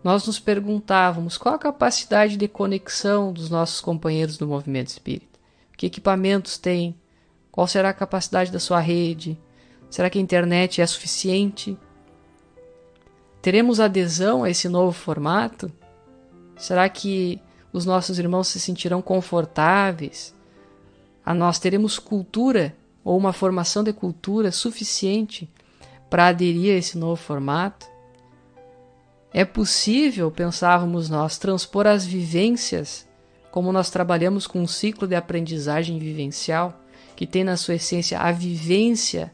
Nós nos perguntávamos qual a capacidade de conexão dos nossos companheiros do movimento espírita. Que equipamentos tem? Qual será a capacidade da sua rede? Será que a internet é suficiente? Teremos adesão a esse novo formato? Será que os nossos irmãos se sentirão confortáveis? A nós teremos cultura ou uma formação de cultura suficiente para aderir a esse novo formato? É possível, pensávamos nós, transpor as vivências, como nós trabalhamos com um ciclo de aprendizagem vivencial, que tem na sua essência a vivência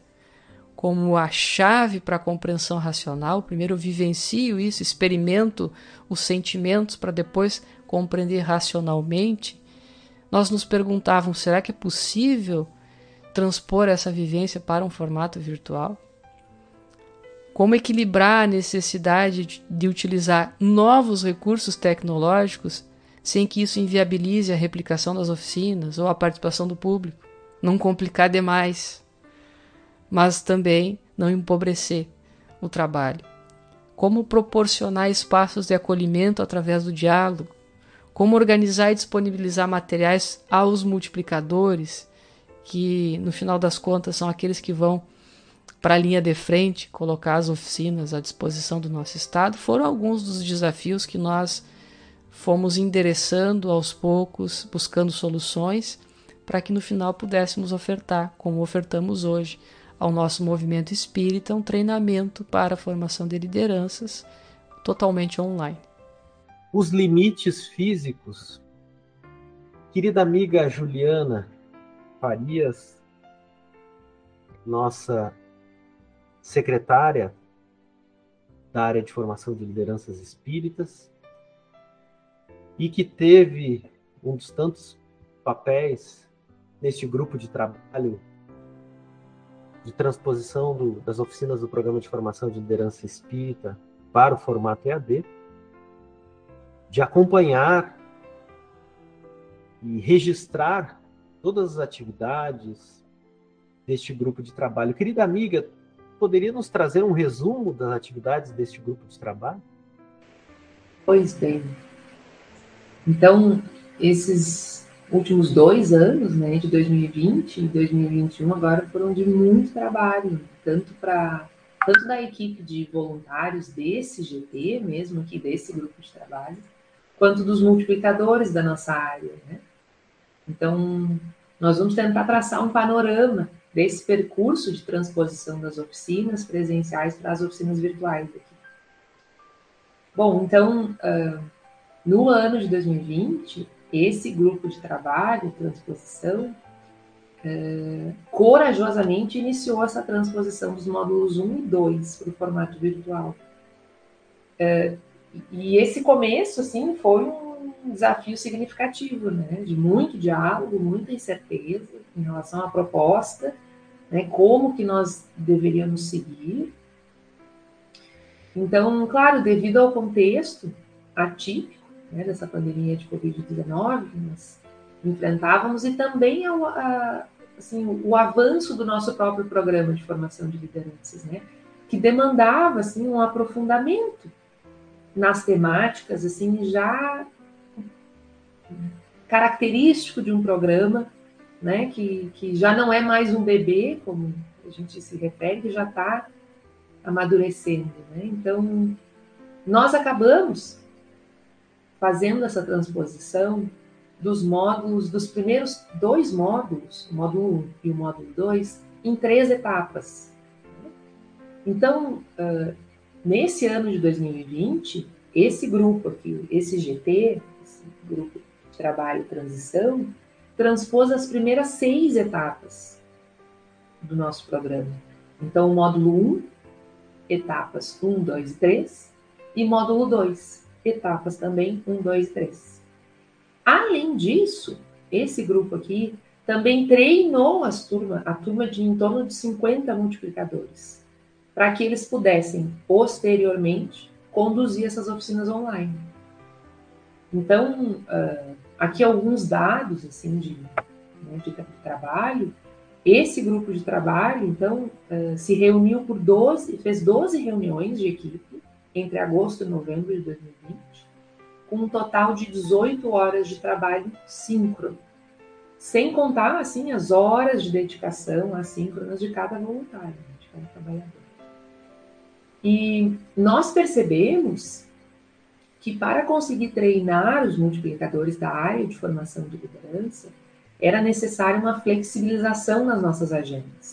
como a chave para a compreensão racional. Primeiro eu vivencio isso, experimento os sentimentos para depois compreender racionalmente. Nós nos perguntávamos: será que é possível transpor essa vivência para um formato virtual? Como equilibrar a necessidade de utilizar novos recursos tecnológicos sem que isso inviabilize a replicação das oficinas ou a participação do público? Não complicar demais mas também não empobrecer o trabalho. Como proporcionar espaços de acolhimento através do diálogo, como organizar e disponibilizar materiais aos multiplicadores, que no final das contas são aqueles que vão para a linha de frente, colocar as oficinas à disposição do nosso Estado, foram alguns dos desafios que nós fomos endereçando aos poucos, buscando soluções, para que no final pudéssemos ofertar, como ofertamos hoje, ao nosso movimento espírita um treinamento para a formação de lideranças totalmente online. Os limites físicos. Querida amiga Juliana Farias, nossa secretária da área de formação de lideranças espíritas, e que teve um dos tantos papéis neste grupo de trabalho de transposição do, das oficinas do Programa de Formação de Liderança Espírita para o formato EAD, de acompanhar e registrar todas as atividades, deste grupo de trabalho. Querida amiga, poderia nos trazer um resumo das atividades deste grupo de trabalho? Pois bem. Então, esses últimos dois anos, né, de 2020 e 2021, agora foram de muito trabalho, tanto para tanto da equipe de voluntários desse GT, mesmo aqui desse grupo de trabalho, quanto dos multiplicadores da nossa área. Né? Então, nós vamos tentar traçar um panorama desse percurso de transposição das oficinas presenciais para as oficinas virtuais aqui. Bom, então, uh, no ano de 2020, esse grupo de trabalho, transposição, uh, corajosamente iniciou essa transposição dos módulos 1 e 2 para o formato virtual. Uh, e esse começo, assim, foi um desafio significativo, né? De muito diálogo, muita incerteza em relação à proposta, né? Como que nós deveríamos seguir. Então, claro, devido ao contexto atípico né, dessa pandemia de Covid-19 que nós enfrentávamos e também ao, a, assim, o avanço do nosso próprio programa de formação de lideranças, né? Que demandava, assim, um aprofundamento nas temáticas, assim, já característico de um programa, né, que, que já não é mais um bebê, como a gente se refere, que já está amadurecendo, né? Então, nós acabamos fazendo essa transposição dos módulos, dos primeiros dois módulos, o módulo 1 e o módulo 2, em três etapas. Então, uh, Nesse ano de 2020, esse grupo aqui, esse GT, esse grupo de trabalho transição, transpôs as primeiras seis etapas do nosso programa. Então, o módulo 1, etapas 1, 2 e 3, e módulo 2, etapas também 1, 2 e 3. Além disso, esse grupo aqui também treinou as turma, a turma de em torno de 50 multiplicadores para que eles pudessem, posteriormente, conduzir essas oficinas online. Então, uh, aqui alguns dados assim de, né, de, trabalho. Esse grupo de trabalho, então, uh, se reuniu por 12, fez 12 reuniões de equipe entre agosto e novembro de 2020, com um total de 18 horas de trabalho síncrono, sem contar, assim, as horas de dedicação assíncronas de cada voluntário, né, de cada trabalhador. E nós percebemos que para conseguir treinar os multiplicadores da área de formação de liderança, era necessária uma flexibilização nas nossas agendas.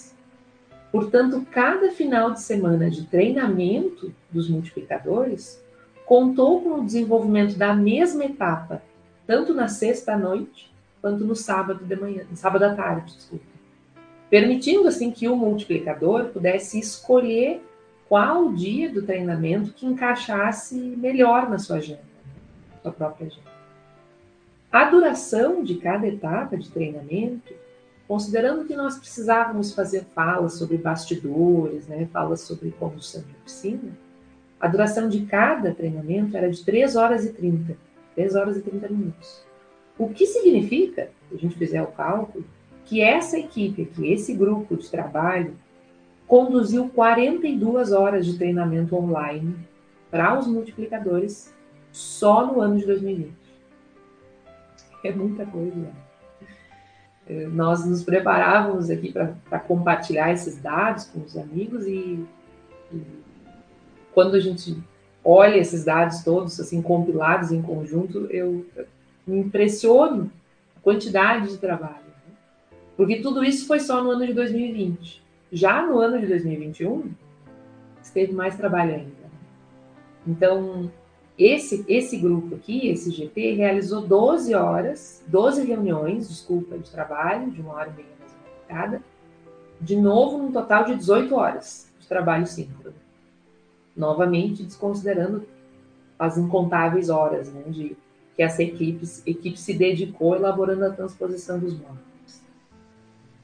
Portanto, cada final de semana de treinamento dos multiplicadores contou com o desenvolvimento da mesma etapa, tanto na sexta à noite quanto no sábado de manhã, sábado à tarde, desculpa. Permitindo assim que o multiplicador pudesse escolher qual o dia do treinamento que encaixasse melhor na sua agenda, na sua própria agenda. A duração de cada etapa de treinamento, considerando que nós precisávamos fazer falas sobre bastidores, né, falas sobre condução de oficina, a duração de cada treinamento era de 3 horas e 30, 3 horas e 30 minutos. O que significa, se a gente fizer o cálculo, que essa equipe aqui, esse grupo de trabalho, conduziu 42 horas de treinamento online para os multiplicadores só no ano de 2020. É muita coisa. Né? É, nós nos preparávamos aqui para compartilhar esses dados com os amigos e, e, quando a gente olha esses dados todos assim compilados em conjunto, eu, eu me impressiono a quantidade de trabalho. Né? Porque tudo isso foi só no ano de 2020. Já no ano de 2021, esteve mais trabalho ainda. Então, esse, esse grupo aqui, esse GT, realizou 12 horas, 12 reuniões, desculpa, de trabalho, de uma hora e meia mais cada, de novo, num total de 18 horas de trabalho síncrono. Novamente, desconsiderando as incontáveis horas né, de, que essa equipe, equipe se dedicou elaborando a transposição dos módulos.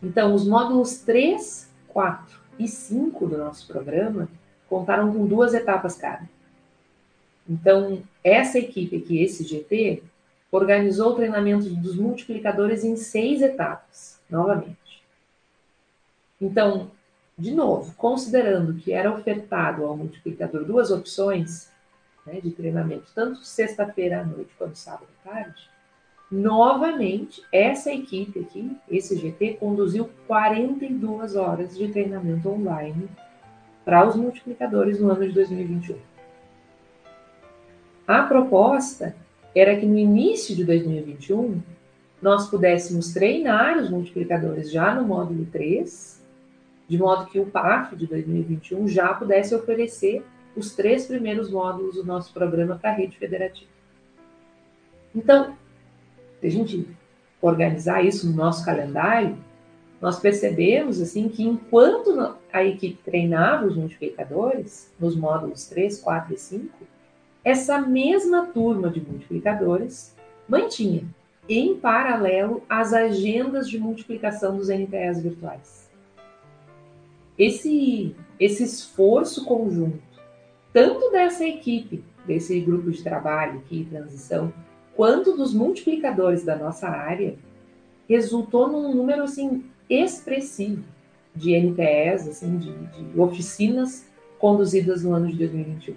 Então, os módulos 3 4 e 5 do nosso programa contaram com duas etapas cada. Então, essa equipe aqui, esse GT, organizou o treinamento dos multiplicadores em seis etapas, novamente. Então, de novo, considerando que era ofertado ao multiplicador duas opções né, de treinamento, tanto sexta-feira à noite quanto sábado à tarde, novamente essa equipe aqui, esse GT, conduziu 42 horas de treinamento online para os multiplicadores no ano de 2021. A proposta era que no início de 2021 nós pudéssemos treinar os multiplicadores já no módulo 3 de modo que o PAF de 2021 já pudesse oferecer os três primeiros módulos do nosso programa para a rede federativa. Então, se a gente organizar isso no nosso calendário, nós percebemos assim que enquanto a equipe treinava os multiplicadores, nos módulos 3, 4 e 5, essa mesma turma de multiplicadores mantinha em paralelo as agendas de multiplicação dos NPS virtuais esse, esse esforço conjunto, tanto dessa equipe, desse grupo de trabalho aqui, transição, quanto dos multiplicadores da nossa área, resultou num número assim expressivo de NPS, assim, de, de oficinas conduzidas no ano de 2021.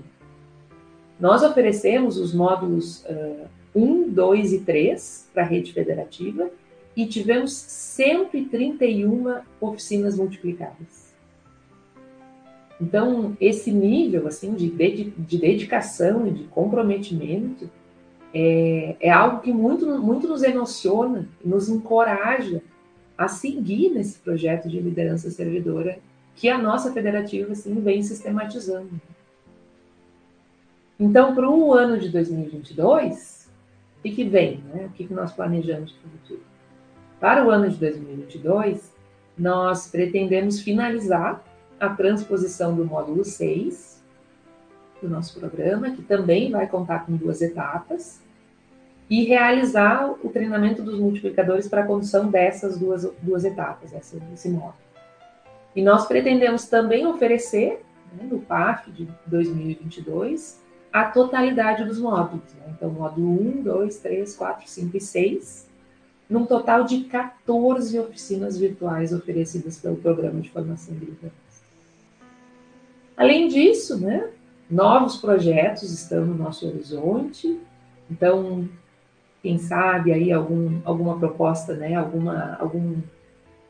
Nós oferecemos os módulos uh, 1, 2 e 3 para a rede federativa e tivemos 131 oficinas multiplicadas. Então, esse nível assim de, de dedicação e de comprometimento é, é, algo que muito, muito nos emociona nos encoraja a seguir nesse projeto de liderança servidora que a nossa federativa assim, vem sistematizando. Então, para o ano de 2022, o que, vem? Né? O que, nós planejamos para o futuro? Para o ano de 2022, nós pretendemos finalizar a transposição do módulo 6 do nosso programa, que também vai contar com duas etapas, e realizar o treinamento dos multiplicadores para a condução dessas duas, duas etapas, esse módulo. E nós pretendemos também oferecer, né, no PAF de 2022, a totalidade dos módulos. Né? Então, módulo 1, 2, 3, 4, 5 e 6, num total de 14 oficinas virtuais oferecidas pelo Programa de Formação de Liderança. Além disso, né, novos projetos estão no nosso horizonte. Então, quem sabe aí algum, alguma proposta, né, alguma, algum,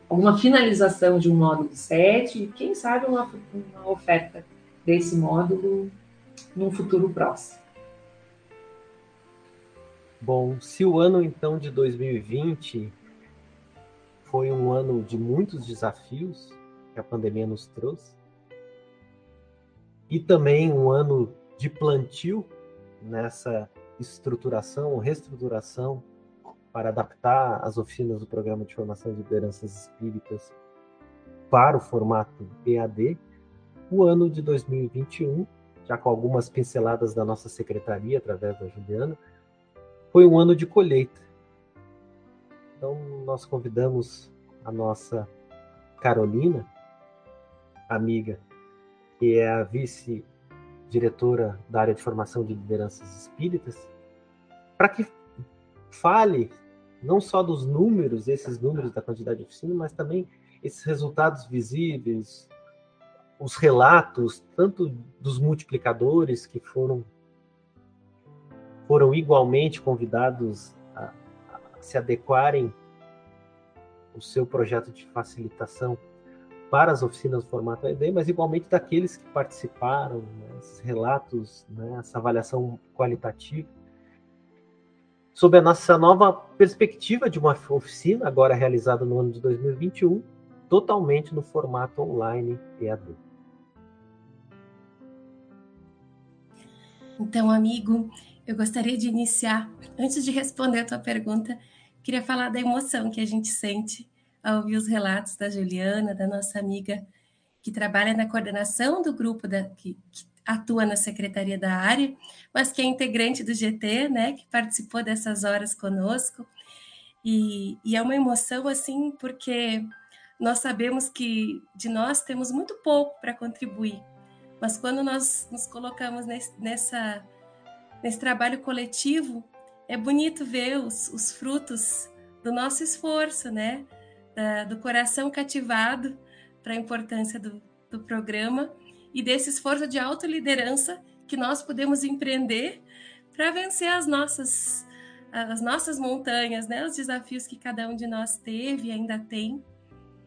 alguma finalização de um módulo 7, quem sabe uma, uma oferta desse módulo num futuro próximo. Bom, se o ano então de 2020 foi um ano de muitos desafios que a pandemia nos trouxe, e também um ano de plantio nessa estruturação, reestruturação para adaptar as oficinas do Programa de Formação de Lideranças Espíritas para o formato EAD, o ano de 2021, já com algumas pinceladas da nossa secretaria, através da Juliana, foi um ano de colheita. Então, nós convidamos a nossa Carolina, amiga que é a vice-diretora da área de formação de lideranças espíritas, para que fale não só dos números, esses números da quantidade de oficina, mas também esses resultados visíveis, os relatos, tanto dos multiplicadores que foram foram igualmente convidados a, a se adequarem o seu projeto de facilitação para as oficinas do formato ED, mas igualmente daqueles que participaram, né, esses relatos, né, essa avaliação qualitativa. Sob a nossa nova perspectiva de uma oficina, agora realizada no ano de 2021, totalmente no formato online EAD. Então, amigo, eu gostaria de iniciar, antes de responder a tua pergunta, queria falar da emoção que a gente sente a ouvir os relatos da Juliana, da nossa amiga que trabalha na coordenação do grupo da, que, que, atua na secretaria da área, mas que é integrante do GT, né, que participou dessas horas conosco. E, e é uma emoção assim, porque nós sabemos que de nós temos muito pouco para contribuir, mas quando nós nos colocamos nesse, nessa, nesse trabalho coletivo, é bonito ver os, os frutos do nosso esforço, né? da, do coração cativado para a importância do, do programa e desse esforço de autoliderança que nós podemos empreender para vencer as nossas as nossas montanhas, né, os desafios que cada um de nós teve e ainda tem,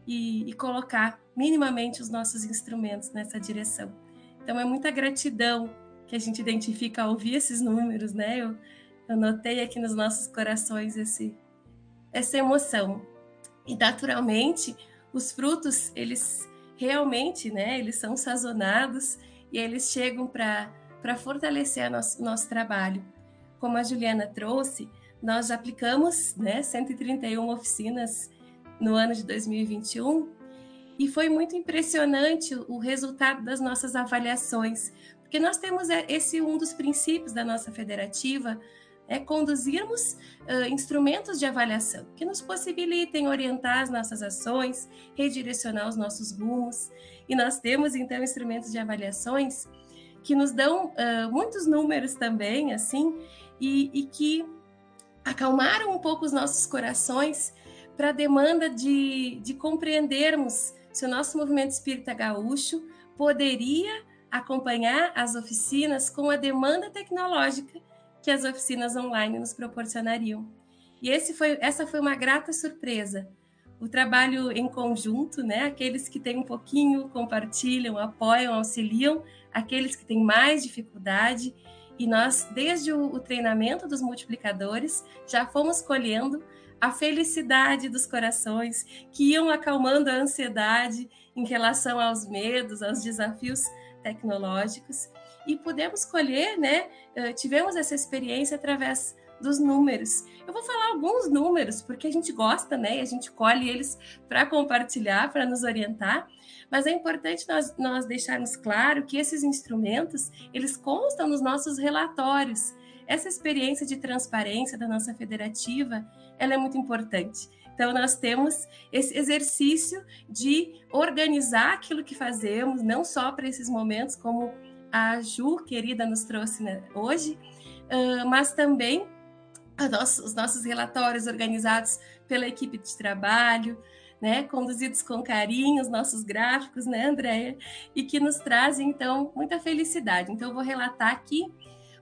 e, e colocar minimamente os nossos instrumentos nessa direção. Então é muita gratidão que a gente identifica ao ouvir esses números, né? Eu, eu notei aqui nos nossos corações esse, essa emoção. E naturalmente, os frutos, eles realmente, né, eles são sazonados e eles chegam para fortalecer nosso, nosso trabalho. Como a Juliana trouxe, nós já aplicamos né, 131 oficinas no ano de 2021 e foi muito impressionante o resultado das nossas avaliações, porque nós temos é, esse um dos princípios da nossa federativa, é conduzirmos uh, instrumentos de avaliação que nos possibilitem orientar as nossas ações, redirecionar os nossos rumos. E nós temos então instrumentos de avaliações que nos dão uh, muitos números também, assim, e, e que acalmaram um pouco os nossos corações para a demanda de, de compreendermos se o nosso movimento espírita gaúcho poderia acompanhar as oficinas com a demanda tecnológica que as oficinas online nos proporcionariam. E foi, essa foi uma grata surpresa. O trabalho em conjunto, né? Aqueles que têm um pouquinho compartilham, apoiam, auxiliam, aqueles que têm mais dificuldade. E nós, desde o, o treinamento dos multiplicadores, já fomos colhendo a felicidade dos corações que iam acalmando a ansiedade em relação aos medos, aos desafios tecnológicos e pudemos colher, né? Tivemos essa experiência através dos números. Eu vou falar alguns números, porque a gente gosta, né? E a gente colhe eles para compartilhar, para nos orientar. Mas é importante nós, nós deixarmos claro que esses instrumentos, eles constam nos nossos relatórios. Essa experiência de transparência da nossa federativa, ela é muito importante. Então, nós temos esse exercício de organizar aquilo que fazemos, não só para esses momentos, como a Ju, querida, nos trouxe né, hoje, mas também os nossos relatórios organizados pela equipe de trabalho, né, conduzidos com carinho, os nossos gráficos, né, Andréia, e que nos trazem, então, muita felicidade. Então, eu vou relatar aqui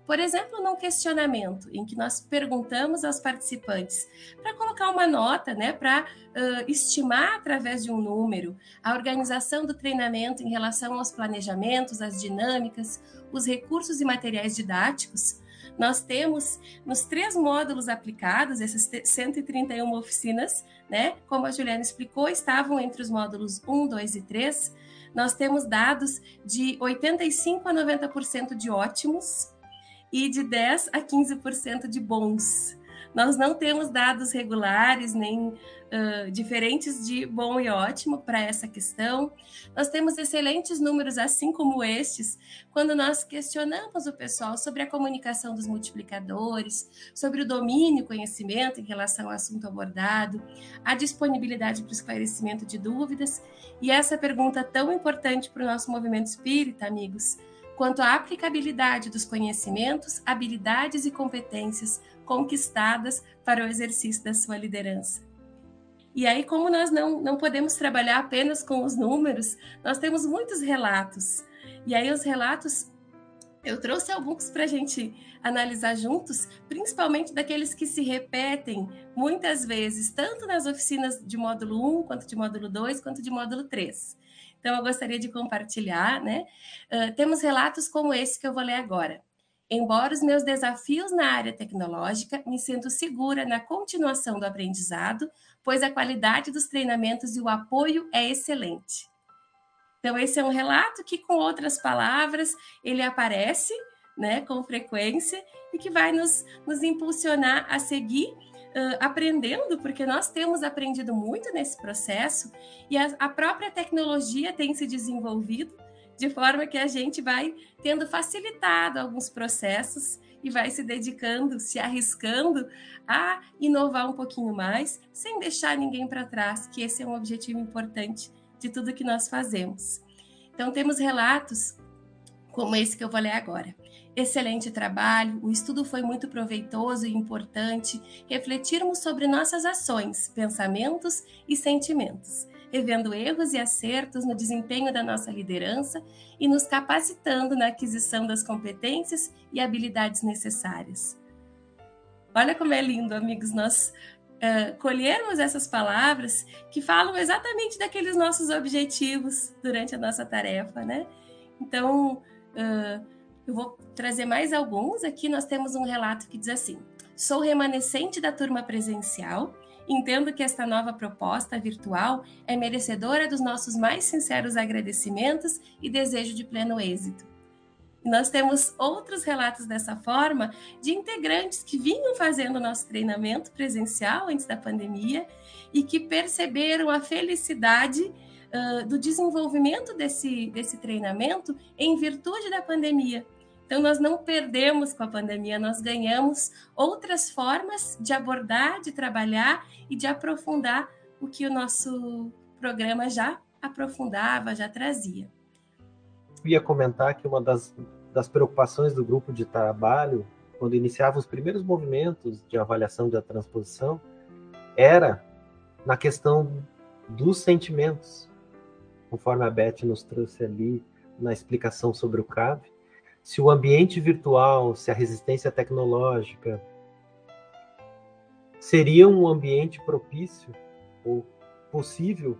por exemplo, num questionamento em que nós perguntamos aos participantes para colocar uma nota, né, para uh, estimar através de um número a organização do treinamento em relação aos planejamentos, às dinâmicas, os recursos e materiais didáticos, nós temos nos três módulos aplicados, essas 131 oficinas, né? Como a Juliana explicou, estavam entre os módulos 1, 2 e 3. Nós temos dados de 85 a 90% de ótimos, e de 10 a 15% de bons. Nós não temos dados regulares nem uh, diferentes de bom e ótimo para essa questão. Nós temos excelentes números, assim como estes, quando nós questionamos o pessoal sobre a comunicação dos multiplicadores, sobre o domínio e conhecimento em relação ao assunto abordado, a disponibilidade para o esclarecimento de dúvidas. E essa pergunta tão importante para o nosso movimento espírita, amigos quanto à aplicabilidade dos conhecimentos, habilidades e competências conquistadas para o exercício da sua liderança. E aí, como nós não, não podemos trabalhar apenas com os números, nós temos muitos relatos. E aí, os relatos, eu trouxe alguns para a gente analisar juntos, principalmente daqueles que se repetem muitas vezes, tanto nas oficinas de módulo 1, quanto de módulo 2, quanto de módulo 3. Então, eu gostaria de compartilhar, né? Uh, temos relatos como esse que eu vou ler agora. Embora os meus desafios na área tecnológica, me sinto segura na continuação do aprendizado, pois a qualidade dos treinamentos e o apoio é excelente. Então, esse é um relato que, com outras palavras, ele aparece né, com frequência e que vai nos, nos impulsionar a seguir uh, aprendendo, porque nós temos aprendido muito nesse processo e a, a própria tecnologia tem se desenvolvido de forma que a gente vai tendo facilitado alguns processos e vai se dedicando, se arriscando a inovar um pouquinho mais, sem deixar ninguém para trás, que esse é um objetivo importante de tudo que nós fazemos. Então, temos relatos como esse que eu vou ler agora. Excelente trabalho, o estudo foi muito proveitoso e importante. Refletirmos sobre nossas ações, pensamentos e sentimentos. revendo erros e acertos no desempenho da nossa liderança e nos capacitando na aquisição das competências e habilidades necessárias. Olha como é lindo, amigos, nós uh, colhermos essas palavras que falam exatamente daqueles nossos objetivos durante a nossa tarefa, né? Então, uh, eu vou trazer mais alguns. Aqui nós temos um relato que diz assim: Sou remanescente da turma presencial. Entendo que esta nova proposta virtual é merecedora dos nossos mais sinceros agradecimentos e desejo de pleno êxito. Nós temos outros relatos dessa forma de integrantes que vinham fazendo nosso treinamento presencial antes da pandemia e que perceberam a felicidade uh, do desenvolvimento desse, desse treinamento em virtude da pandemia. Então, nós não perdemos com a pandemia, nós ganhamos outras formas de abordar, de trabalhar e de aprofundar o que o nosso programa já aprofundava, já trazia. Eu ia comentar que uma das, das preocupações do grupo de trabalho, quando iniciava os primeiros movimentos de avaliação da transposição, era na questão dos sentimentos, conforme a Beth nos trouxe ali na explicação sobre o CAV, se o ambiente virtual, se a resistência tecnológica seria um ambiente propício ou possível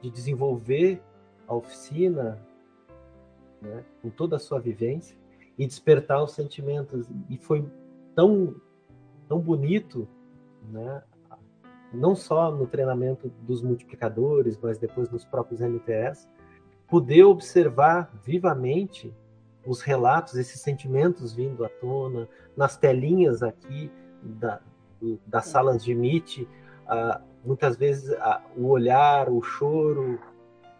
de desenvolver a oficina né, com toda a sua vivência e despertar os sentimentos. E foi tão, tão bonito, né, não só no treinamento dos multiplicadores, mas depois nos próprios MTS, poder observar vivamente os relatos, esses sentimentos vindo à tona, nas telinhas aqui da, das salas de uh, muitas vezes o olhar, o choro,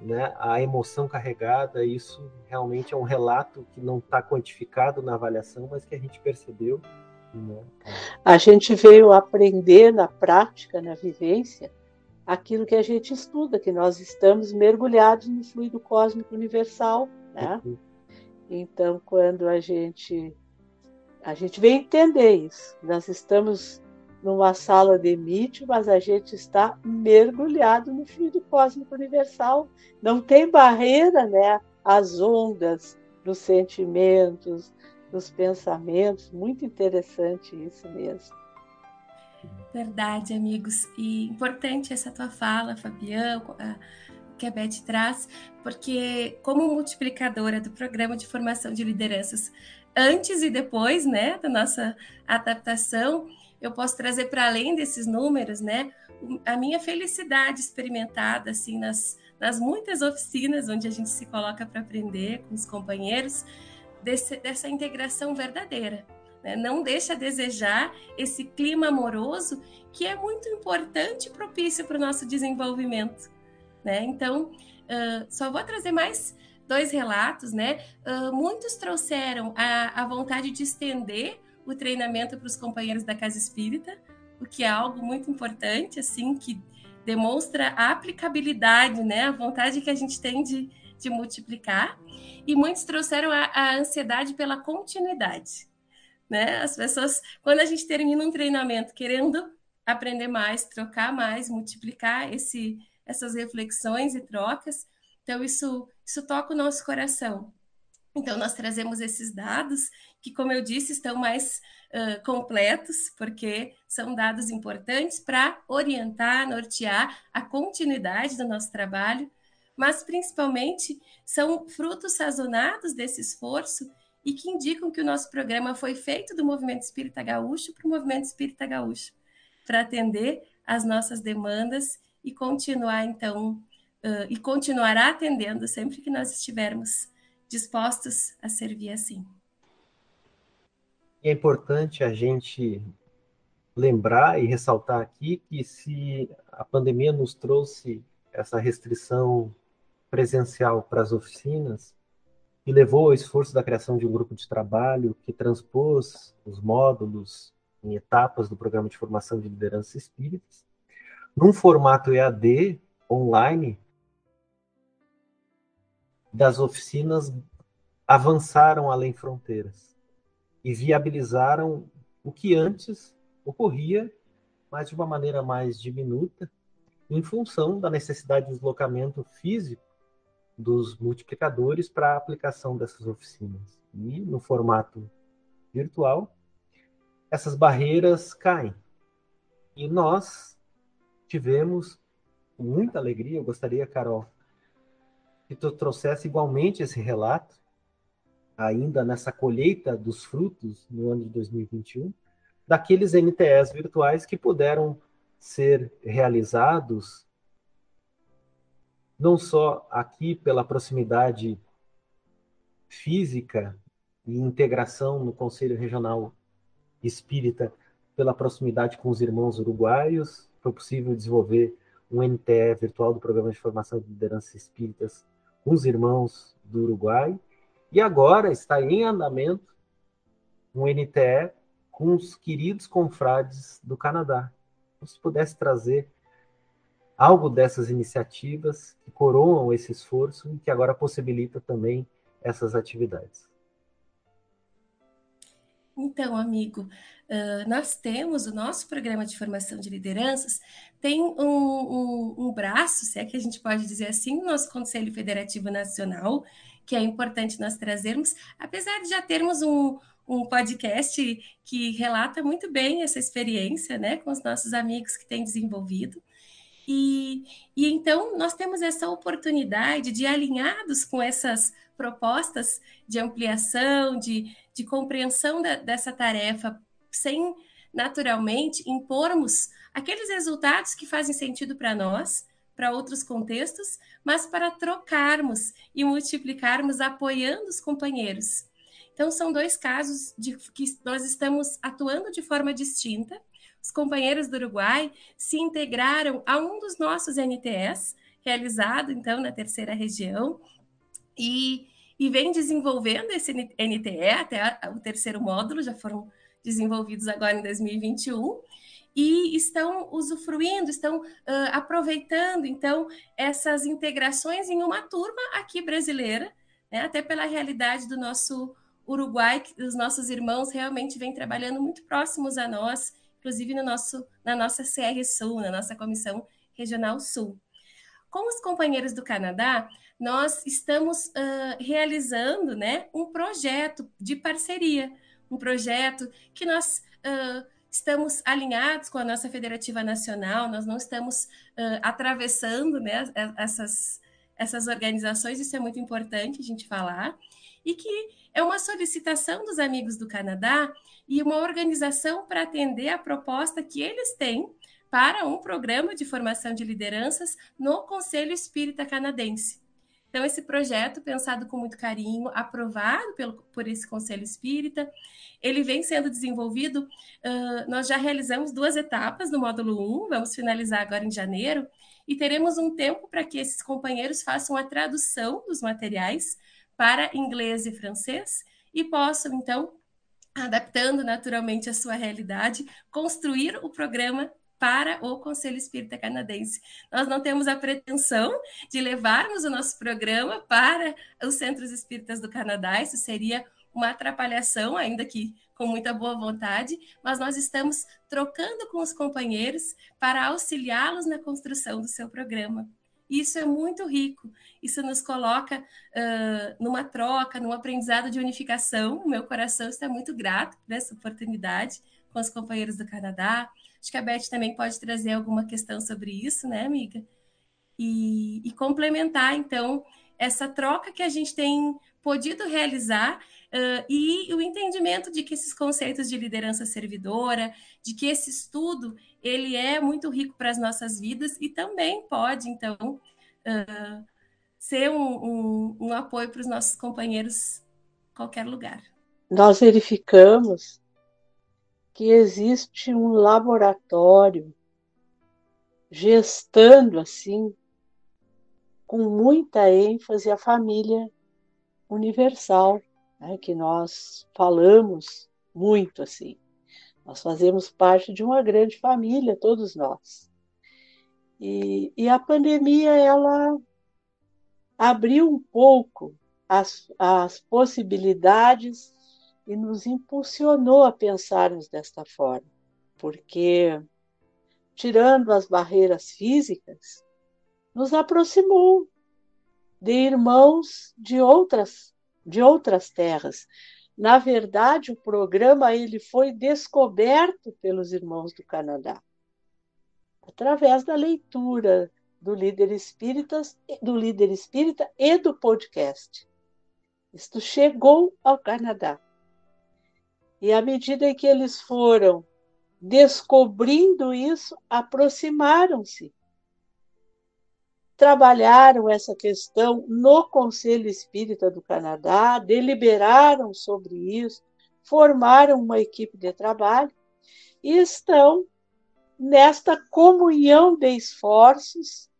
né, a emoção carregada, isso realmente é um relato que não está quantificado na avaliação, mas que a gente percebeu. A gente veio aprender na prática, na vivência, aquilo que a gente estuda, que nós estamos mergulhados no fluido cósmico universal, né? Então, quando a gente a gente vem entender isso, nós estamos numa sala de MIT, mas a gente está mergulhado no fluido cósmico universal. Não tem barreira, né? As ondas dos sentimentos, dos pensamentos. Muito interessante isso mesmo. Verdade, amigos. E importante essa tua fala, Fabião, que a Beth traz, porque como multiplicadora do programa de formação de lideranças antes e depois, né, da nossa adaptação, eu posso trazer para além desses números, né, a minha felicidade experimentada assim nas, nas muitas oficinas onde a gente se coloca para aprender com os companheiros desse, dessa integração verdadeira. Né? Não deixa a desejar esse clima amoroso que é muito importante e propício para o nosso desenvolvimento. Né? Então, uh, só vou trazer mais dois relatos, né? Uh, muitos trouxeram a, a vontade de estender o treinamento para os companheiros da casa espírita, o que é algo muito importante, assim, que demonstra a aplicabilidade, né? A vontade que a gente tem de, de multiplicar. E muitos trouxeram a, a ansiedade pela continuidade, né? As pessoas, quando a gente termina um treinamento querendo aprender mais, trocar mais, multiplicar esse essas reflexões e trocas. Então, isso, isso toca o nosso coração. Então, nós trazemos esses dados, que, como eu disse, estão mais uh, completos, porque são dados importantes para orientar, nortear a continuidade do nosso trabalho, mas principalmente são frutos sazonados desse esforço e que indicam que o nosso programa foi feito do movimento espírita gaúcho para o movimento espírita gaúcho, para atender às nossas demandas e continuar então uh, e continuará atendendo sempre que nós estivermos dispostos a servir assim. É importante a gente lembrar e ressaltar aqui que se a pandemia nos trouxe essa restrição presencial para as oficinas e levou ao esforço da criação de um grupo de trabalho que transpôs os módulos em etapas do programa de formação de liderança espíritas, num formato EAD online, das oficinas avançaram além fronteiras e viabilizaram o que antes ocorria, mas de uma maneira mais diminuta em função da necessidade de deslocamento físico dos multiplicadores para a aplicação dessas oficinas. E no formato virtual, essas barreiras caem. E nós tivemos muita alegria, eu gostaria, Carol, que tu trouxesse igualmente esse relato, ainda nessa colheita dos frutos no ano de 2021, daqueles NTEs virtuais que puderam ser realizados não só aqui pela proximidade física e integração no Conselho Regional Espírita, pela proximidade com os irmãos uruguaios, foi possível desenvolver um NTE virtual do Programa de Formação de Lideranças Espíritas com os irmãos do Uruguai, e agora está em andamento um NTE com os queridos confrades do Canadá. Se pudesse trazer algo dessas iniciativas que coroam esse esforço e que agora possibilita também essas atividades. Então, amigo, nós temos o nosso programa de formação de lideranças, tem um, um, um, braço, se é que a gente pode dizer assim, no nosso Conselho Federativo Nacional, que é importante nós trazermos, apesar de já termos um, um podcast que relata muito bem essa experiência, né, com os nossos amigos que têm desenvolvido. E, e então nós temos essa oportunidade de, alinhados com essas propostas de ampliação, de, de compreensão da, dessa tarefa, sem naturalmente impormos aqueles resultados que fazem sentido para nós, para outros contextos, mas para trocarmos e multiplicarmos apoiando os companheiros. Então, são dois casos de que nós estamos atuando de forma distinta. Os companheiros do Uruguai se integraram a um dos nossos NTS, realizado então na terceira região, e, e vem desenvolvendo esse NTE até o terceiro módulo, já foram desenvolvidos agora em 2021 e estão usufruindo, estão uh, aproveitando então essas integrações em uma turma aqui brasileira, né, até pela realidade do nosso Uruguai, que os nossos irmãos realmente vêm trabalhando muito próximos a nós, inclusive no nosso, na nossa CR Sul, na nossa Comissão Regional Sul. Com os companheiros do Canadá, nós estamos uh, realizando né, um projeto de parceria, um projeto que nós uh, estamos alinhados com a nossa Federativa Nacional, nós não estamos uh, atravessando né, essas, essas organizações, isso é muito importante a gente falar, e que é uma solicitação dos amigos do Canadá e uma organização para atender a proposta que eles têm para um programa de formação de lideranças no Conselho Espírita Canadense. Então, esse projeto, pensado com muito carinho, aprovado pelo, por esse Conselho Espírita, ele vem sendo desenvolvido. Uh, nós já realizamos duas etapas no módulo 1, vamos finalizar agora em janeiro, e teremos um tempo para que esses companheiros façam a tradução dos materiais para inglês e francês e possam, então, adaptando naturalmente a sua realidade, construir o programa para o Conselho Espírita Canadense. Nós não temos a pretensão de levarmos o nosso programa para os centros espíritas do Canadá, isso seria uma atrapalhação, ainda que com muita boa vontade, mas nós estamos trocando com os companheiros para auxiliá-los na construção do seu programa. Isso é muito rico. Isso nos coloca uh, numa troca, num aprendizado de unificação. O meu coração está muito grato por essa oportunidade com os companheiros do Canadá. Acho que a Beth também pode trazer alguma questão sobre isso, né, amiga? E, e complementar, então, essa troca que a gente tem podido realizar uh, e o entendimento de que esses conceitos de liderança servidora, de que esse estudo ele é muito rico para as nossas vidas e também pode, então, uh, ser um, um, um apoio para os nossos companheiros em qualquer lugar. Nós verificamos que existe um laboratório gestando assim com muita ênfase a família universal, né, que nós falamos muito assim. Nós fazemos parte de uma grande família, todos nós. E, e a pandemia, ela abriu um pouco as, as possibilidades e nos impulsionou a pensarmos desta forma, porque tirando as barreiras físicas, nos aproximou de irmãos de outras de outras terras. Na verdade, o programa ele foi descoberto pelos irmãos do Canadá através da leitura do líder espírita, do líder espírita e do podcast. Isto chegou ao Canadá. E à medida que eles foram descobrindo isso, aproximaram-se. Trabalharam essa questão no Conselho Espírita do Canadá, deliberaram sobre isso, formaram uma equipe de trabalho e estão nesta comunhão de esforços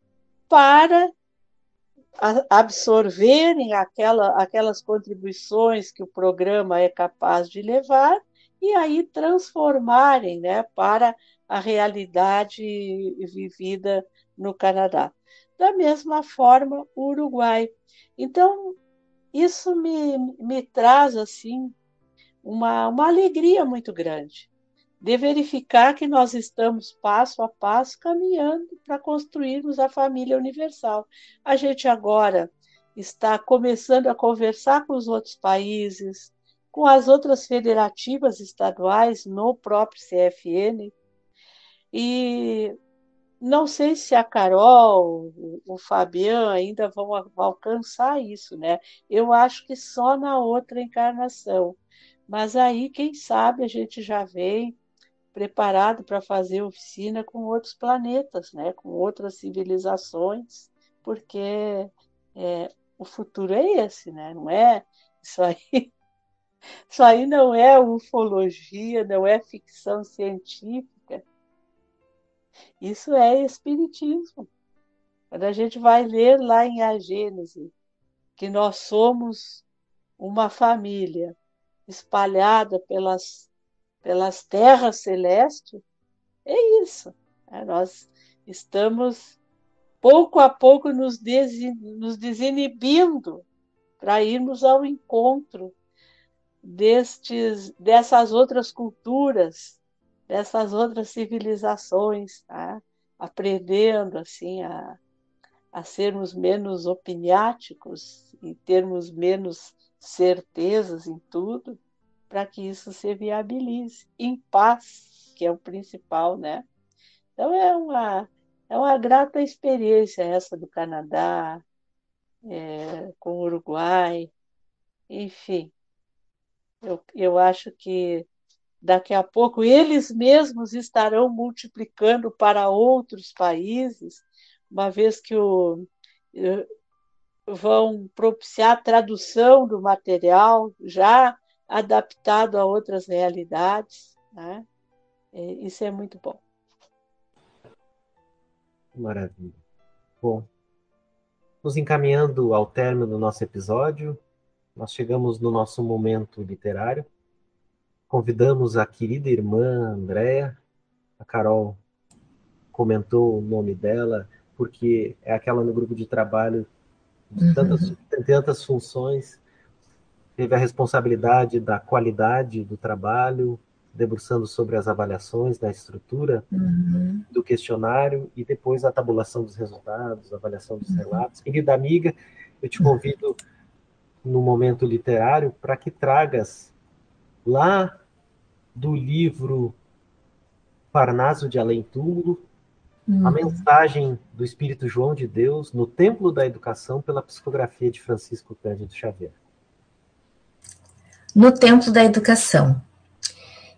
para absorverem aquela, aquelas contribuições que o programa é capaz de levar e aí transformarem né, para a realidade vivida no Canadá. Da mesma forma, o Uruguai. Então, isso me, me traz assim uma, uma alegria muito grande de verificar que nós estamos passo a passo caminhando para construirmos a família universal. A gente agora está começando a conversar com os outros países, com as outras federativas estaduais no próprio CFN. E não sei se a Carol, o Fabian ainda vão alcançar isso, né? Eu acho que só na outra encarnação. Mas aí, quem sabe, a gente já vem preparado para fazer oficina com outros planetas, né? com outras civilizações, porque é, o futuro é esse, né? não é isso aí. Isso aí não é ufologia, não é ficção científica. Isso é espiritismo. Quando a gente vai ler lá em A Gênese, que nós somos uma família espalhada pelas pelas terras celestes, é isso. É, nós estamos pouco a pouco nos, des, nos desinibindo para irmos ao encontro destes, dessas outras culturas, dessas outras civilizações, tá? aprendendo assim a, a sermos menos opiniáticos e termos menos certezas em tudo para que isso se viabilize em paz, que é o principal, né? Então é uma é uma grata experiência essa do Canadá, é, com o Uruguai, enfim. Eu, eu acho que daqui a pouco eles mesmos estarão multiplicando para outros países, uma vez que o, vão propiciar a tradução do material já adaptado a outras realidades. Né? É, isso é muito bom. Maravilha. Bom, nos encaminhando ao término do nosso episódio, nós chegamos no nosso momento literário. Convidamos a querida irmã Andréa, a Carol comentou o nome dela, porque é aquela no grupo de trabalho de tantas, uhum. tantas funções teve a responsabilidade da qualidade do trabalho, debruçando sobre as avaliações da estrutura uhum. do questionário e depois a tabulação dos resultados, a avaliação dos uhum. relatos. Querida amiga, eu te convido no momento literário para que tragas lá do livro Parnaso de Além Túmulo uhum. a mensagem do Espírito João de Deus no Templo da Educação pela psicografia de Francisco Cândido Xavier no templo da educação.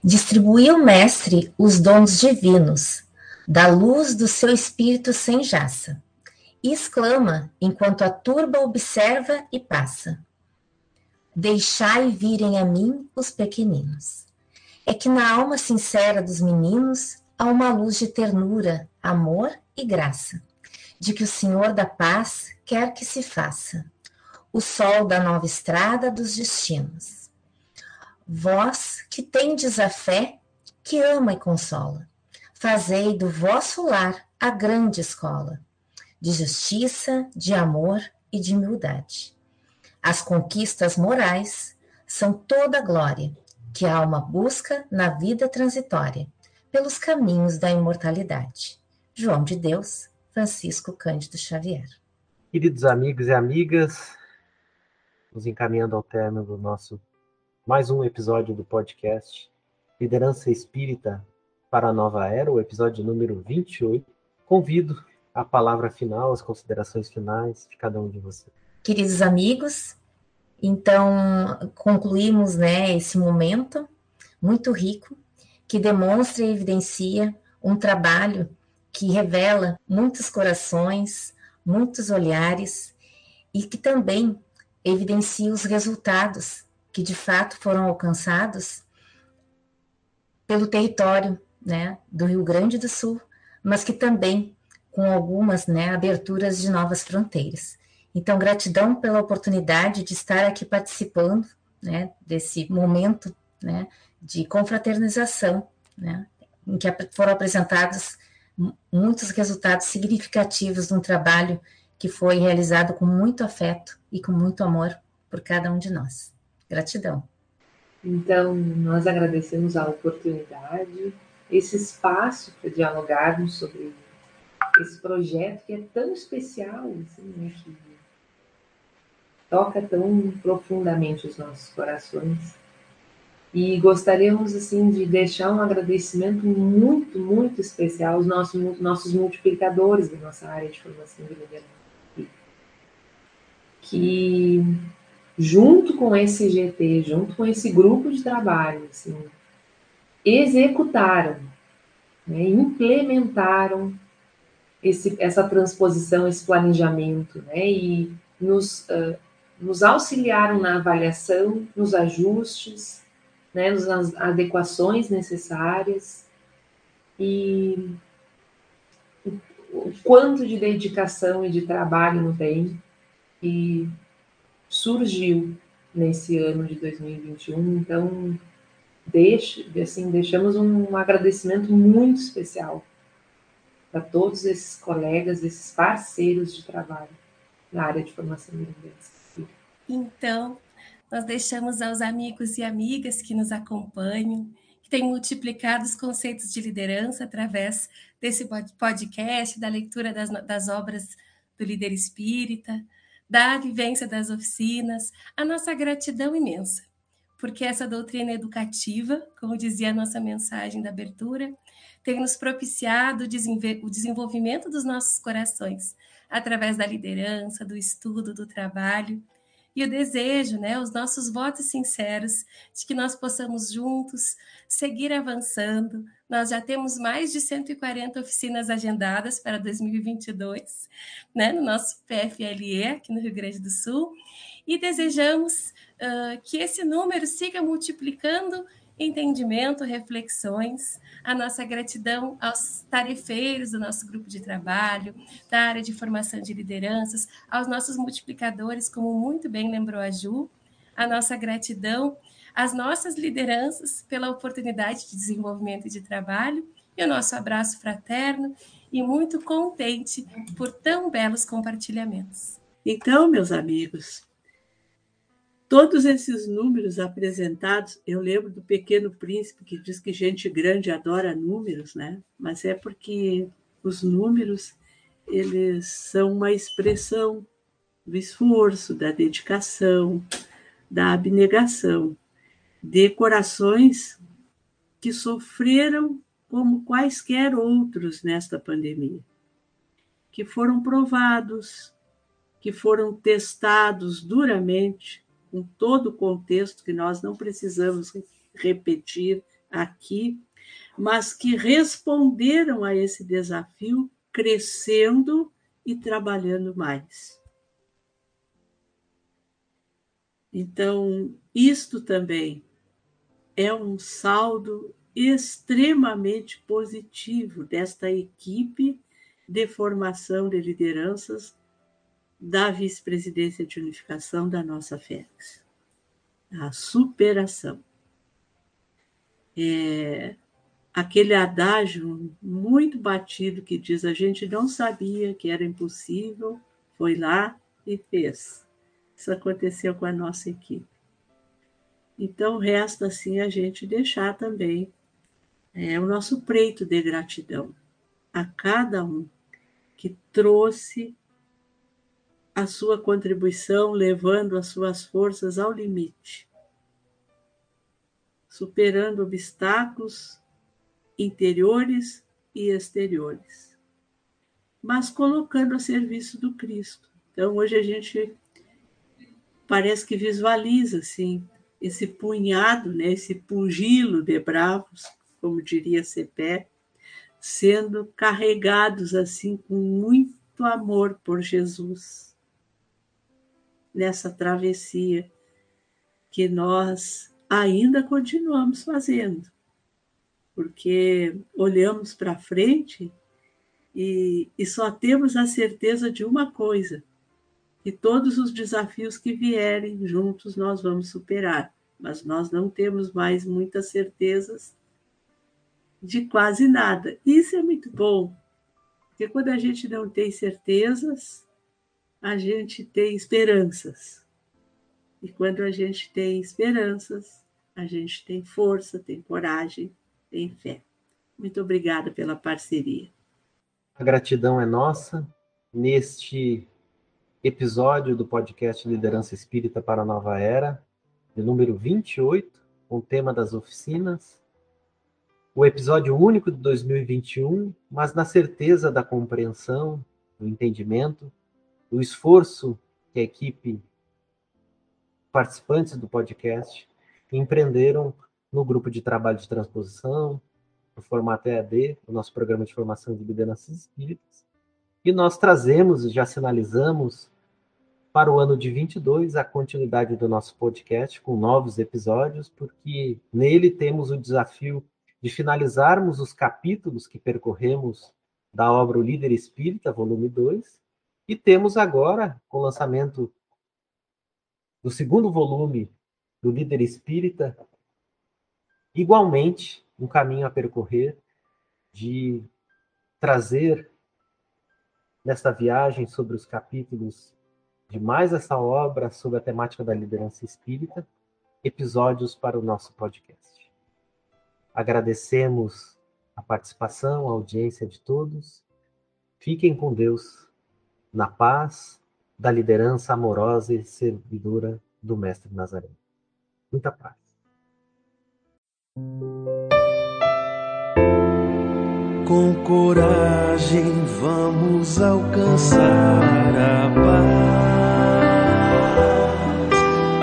Distribuiu o mestre os dons divinos, da luz do seu espírito sem jaça, e exclama enquanto a turba observa e passa: Deixai virem a mim os pequeninos. É que na alma sincera dos meninos há uma luz de ternura, amor e graça, de que o Senhor da paz quer que se faça, o sol da nova estrada dos destinos Vós que tendes a fé, que ama e consola, fazei do vosso lar a grande escola de justiça, de amor e de humildade. As conquistas morais são toda glória que a alma busca na vida transitória, pelos caminhos da imortalidade. João de Deus, Francisco Cândido Xavier. Queridos amigos e amigas, nos encaminhando ao término do nosso mais um episódio do podcast Liderança Espírita para a Nova Era, o episódio número 28. Convido a palavra final, as considerações finais de cada um de vocês. Queridos amigos, então concluímos né, esse momento muito rico que demonstra e evidencia um trabalho que revela muitos corações, muitos olhares e que também evidencia os resultados que de fato foram alcançados pelo território né, do Rio Grande do Sul, mas que também com algumas né, aberturas de novas fronteiras. Então, gratidão pela oportunidade de estar aqui participando né, desse momento né, de confraternização, né, em que foram apresentados muitos resultados significativos de um trabalho que foi realizado com muito afeto e com muito amor por cada um de nós. Gratidão. Então, nós agradecemos a oportunidade, esse espaço para dialogarmos sobre esse projeto que é tão especial, assim, né, que toca tão profundamente os nossos corações. E gostaríamos assim de deixar um agradecimento muito, muito especial aos nossos, nossos multiplicadores da nossa área de formação de liderança. Que junto com esse GT, junto com esse grupo de trabalho, assim, executaram, né, implementaram esse, essa transposição, esse planejamento, né, e nos, uh, nos auxiliaram na avaliação, nos ajustes, né, nas adequações necessárias e o quanto de dedicação e de trabalho não tem e surgiu nesse ano de 2021. Então, deixe, assim, deixamos um agradecimento muito especial para todos esses colegas, esses parceiros de trabalho na área de formação de liderança. Então, nós deixamos aos amigos e amigas que nos acompanham, que têm multiplicado os conceitos de liderança através desse podcast, da leitura das, das obras do líder espírita, da vivência das oficinas, a nossa gratidão imensa, porque essa doutrina educativa, como dizia a nossa mensagem da abertura, tem nos propiciado o desenvolvimento dos nossos corações, através da liderança, do estudo, do trabalho, e o desejo, né, os nossos votos sinceros de que nós possamos juntos seguir avançando. Nós já temos mais de 140 oficinas agendadas para 2022, né, no nosso PFLE aqui no Rio Grande do Sul, e desejamos uh, que esse número siga multiplicando entendimento, reflexões, a nossa gratidão aos tarefeiros do nosso grupo de trabalho, da área de formação de lideranças, aos nossos multiplicadores, como muito bem lembrou a Ju, a nossa gratidão às nossas lideranças pela oportunidade de desenvolvimento e de trabalho, e o nosso abraço fraterno e muito contente por tão belos compartilhamentos. Então, meus amigos, Todos esses números apresentados, eu lembro do Pequeno Príncipe que diz que gente grande adora números, né? Mas é porque os números eles são uma expressão do esforço, da dedicação, da abnegação, de corações que sofreram como quaisquer outros nesta pandemia, que foram provados, que foram testados duramente com todo o contexto que nós não precisamos repetir aqui, mas que responderam a esse desafio crescendo e trabalhando mais. Então, isto também é um saldo extremamente positivo desta equipe de formação de lideranças da vice-presidência de unificação da nossa FEX. A superação. É aquele adágio muito batido que diz a gente não sabia que era impossível, foi lá e fez. Isso aconteceu com a nossa equipe. Então, resta assim a gente deixar também é o nosso preito de gratidão a cada um que trouxe a sua contribuição, levando as suas forças ao limite, superando obstáculos interiores e exteriores, mas colocando a serviço do Cristo. Então, hoje a gente parece que visualiza assim esse punhado, né, esse pugilo de bravos, como diria Cepé, sendo carregados assim com muito amor por Jesus nessa travessia que nós ainda continuamos fazendo, porque olhamos para frente e, e só temos a certeza de uma coisa: que todos os desafios que vierem juntos nós vamos superar, mas nós não temos mais muitas certezas de quase nada. Isso é muito bom, porque quando a gente não tem certezas, a gente tem esperanças. E quando a gente tem esperanças, a gente tem força, tem coragem, tem fé. Muito obrigada pela parceria. A gratidão é nossa. Neste episódio do podcast Liderança Espírita para a Nova Era, de número 28, com o tema das oficinas, o episódio único de 2021, mas na certeza da compreensão, do entendimento, do esforço que a equipe, participantes do podcast, empreenderam no grupo de trabalho de transposição, no formato EAD, o nosso programa de formação de lideranças espíritas. E nós trazemos já sinalizamos para o ano de 22 a continuidade do nosso podcast com novos episódios, porque nele temos o desafio de finalizarmos os capítulos que percorremos da obra O Líder Espírita, volume 2, e temos agora, com o lançamento do segundo volume do Líder Espírita, igualmente um caminho a percorrer de trazer nesta viagem sobre os capítulos de mais essa obra sobre a temática da liderança espírita, episódios para o nosso podcast. Agradecemos a participação, a audiência de todos. Fiquem com Deus, na paz da liderança amorosa e servidora do Mestre Nazareno. Muita paz. Com coragem vamos alcançar a paz,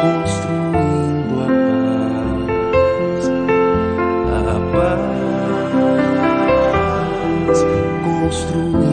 construindo a paz, a paz, construindo.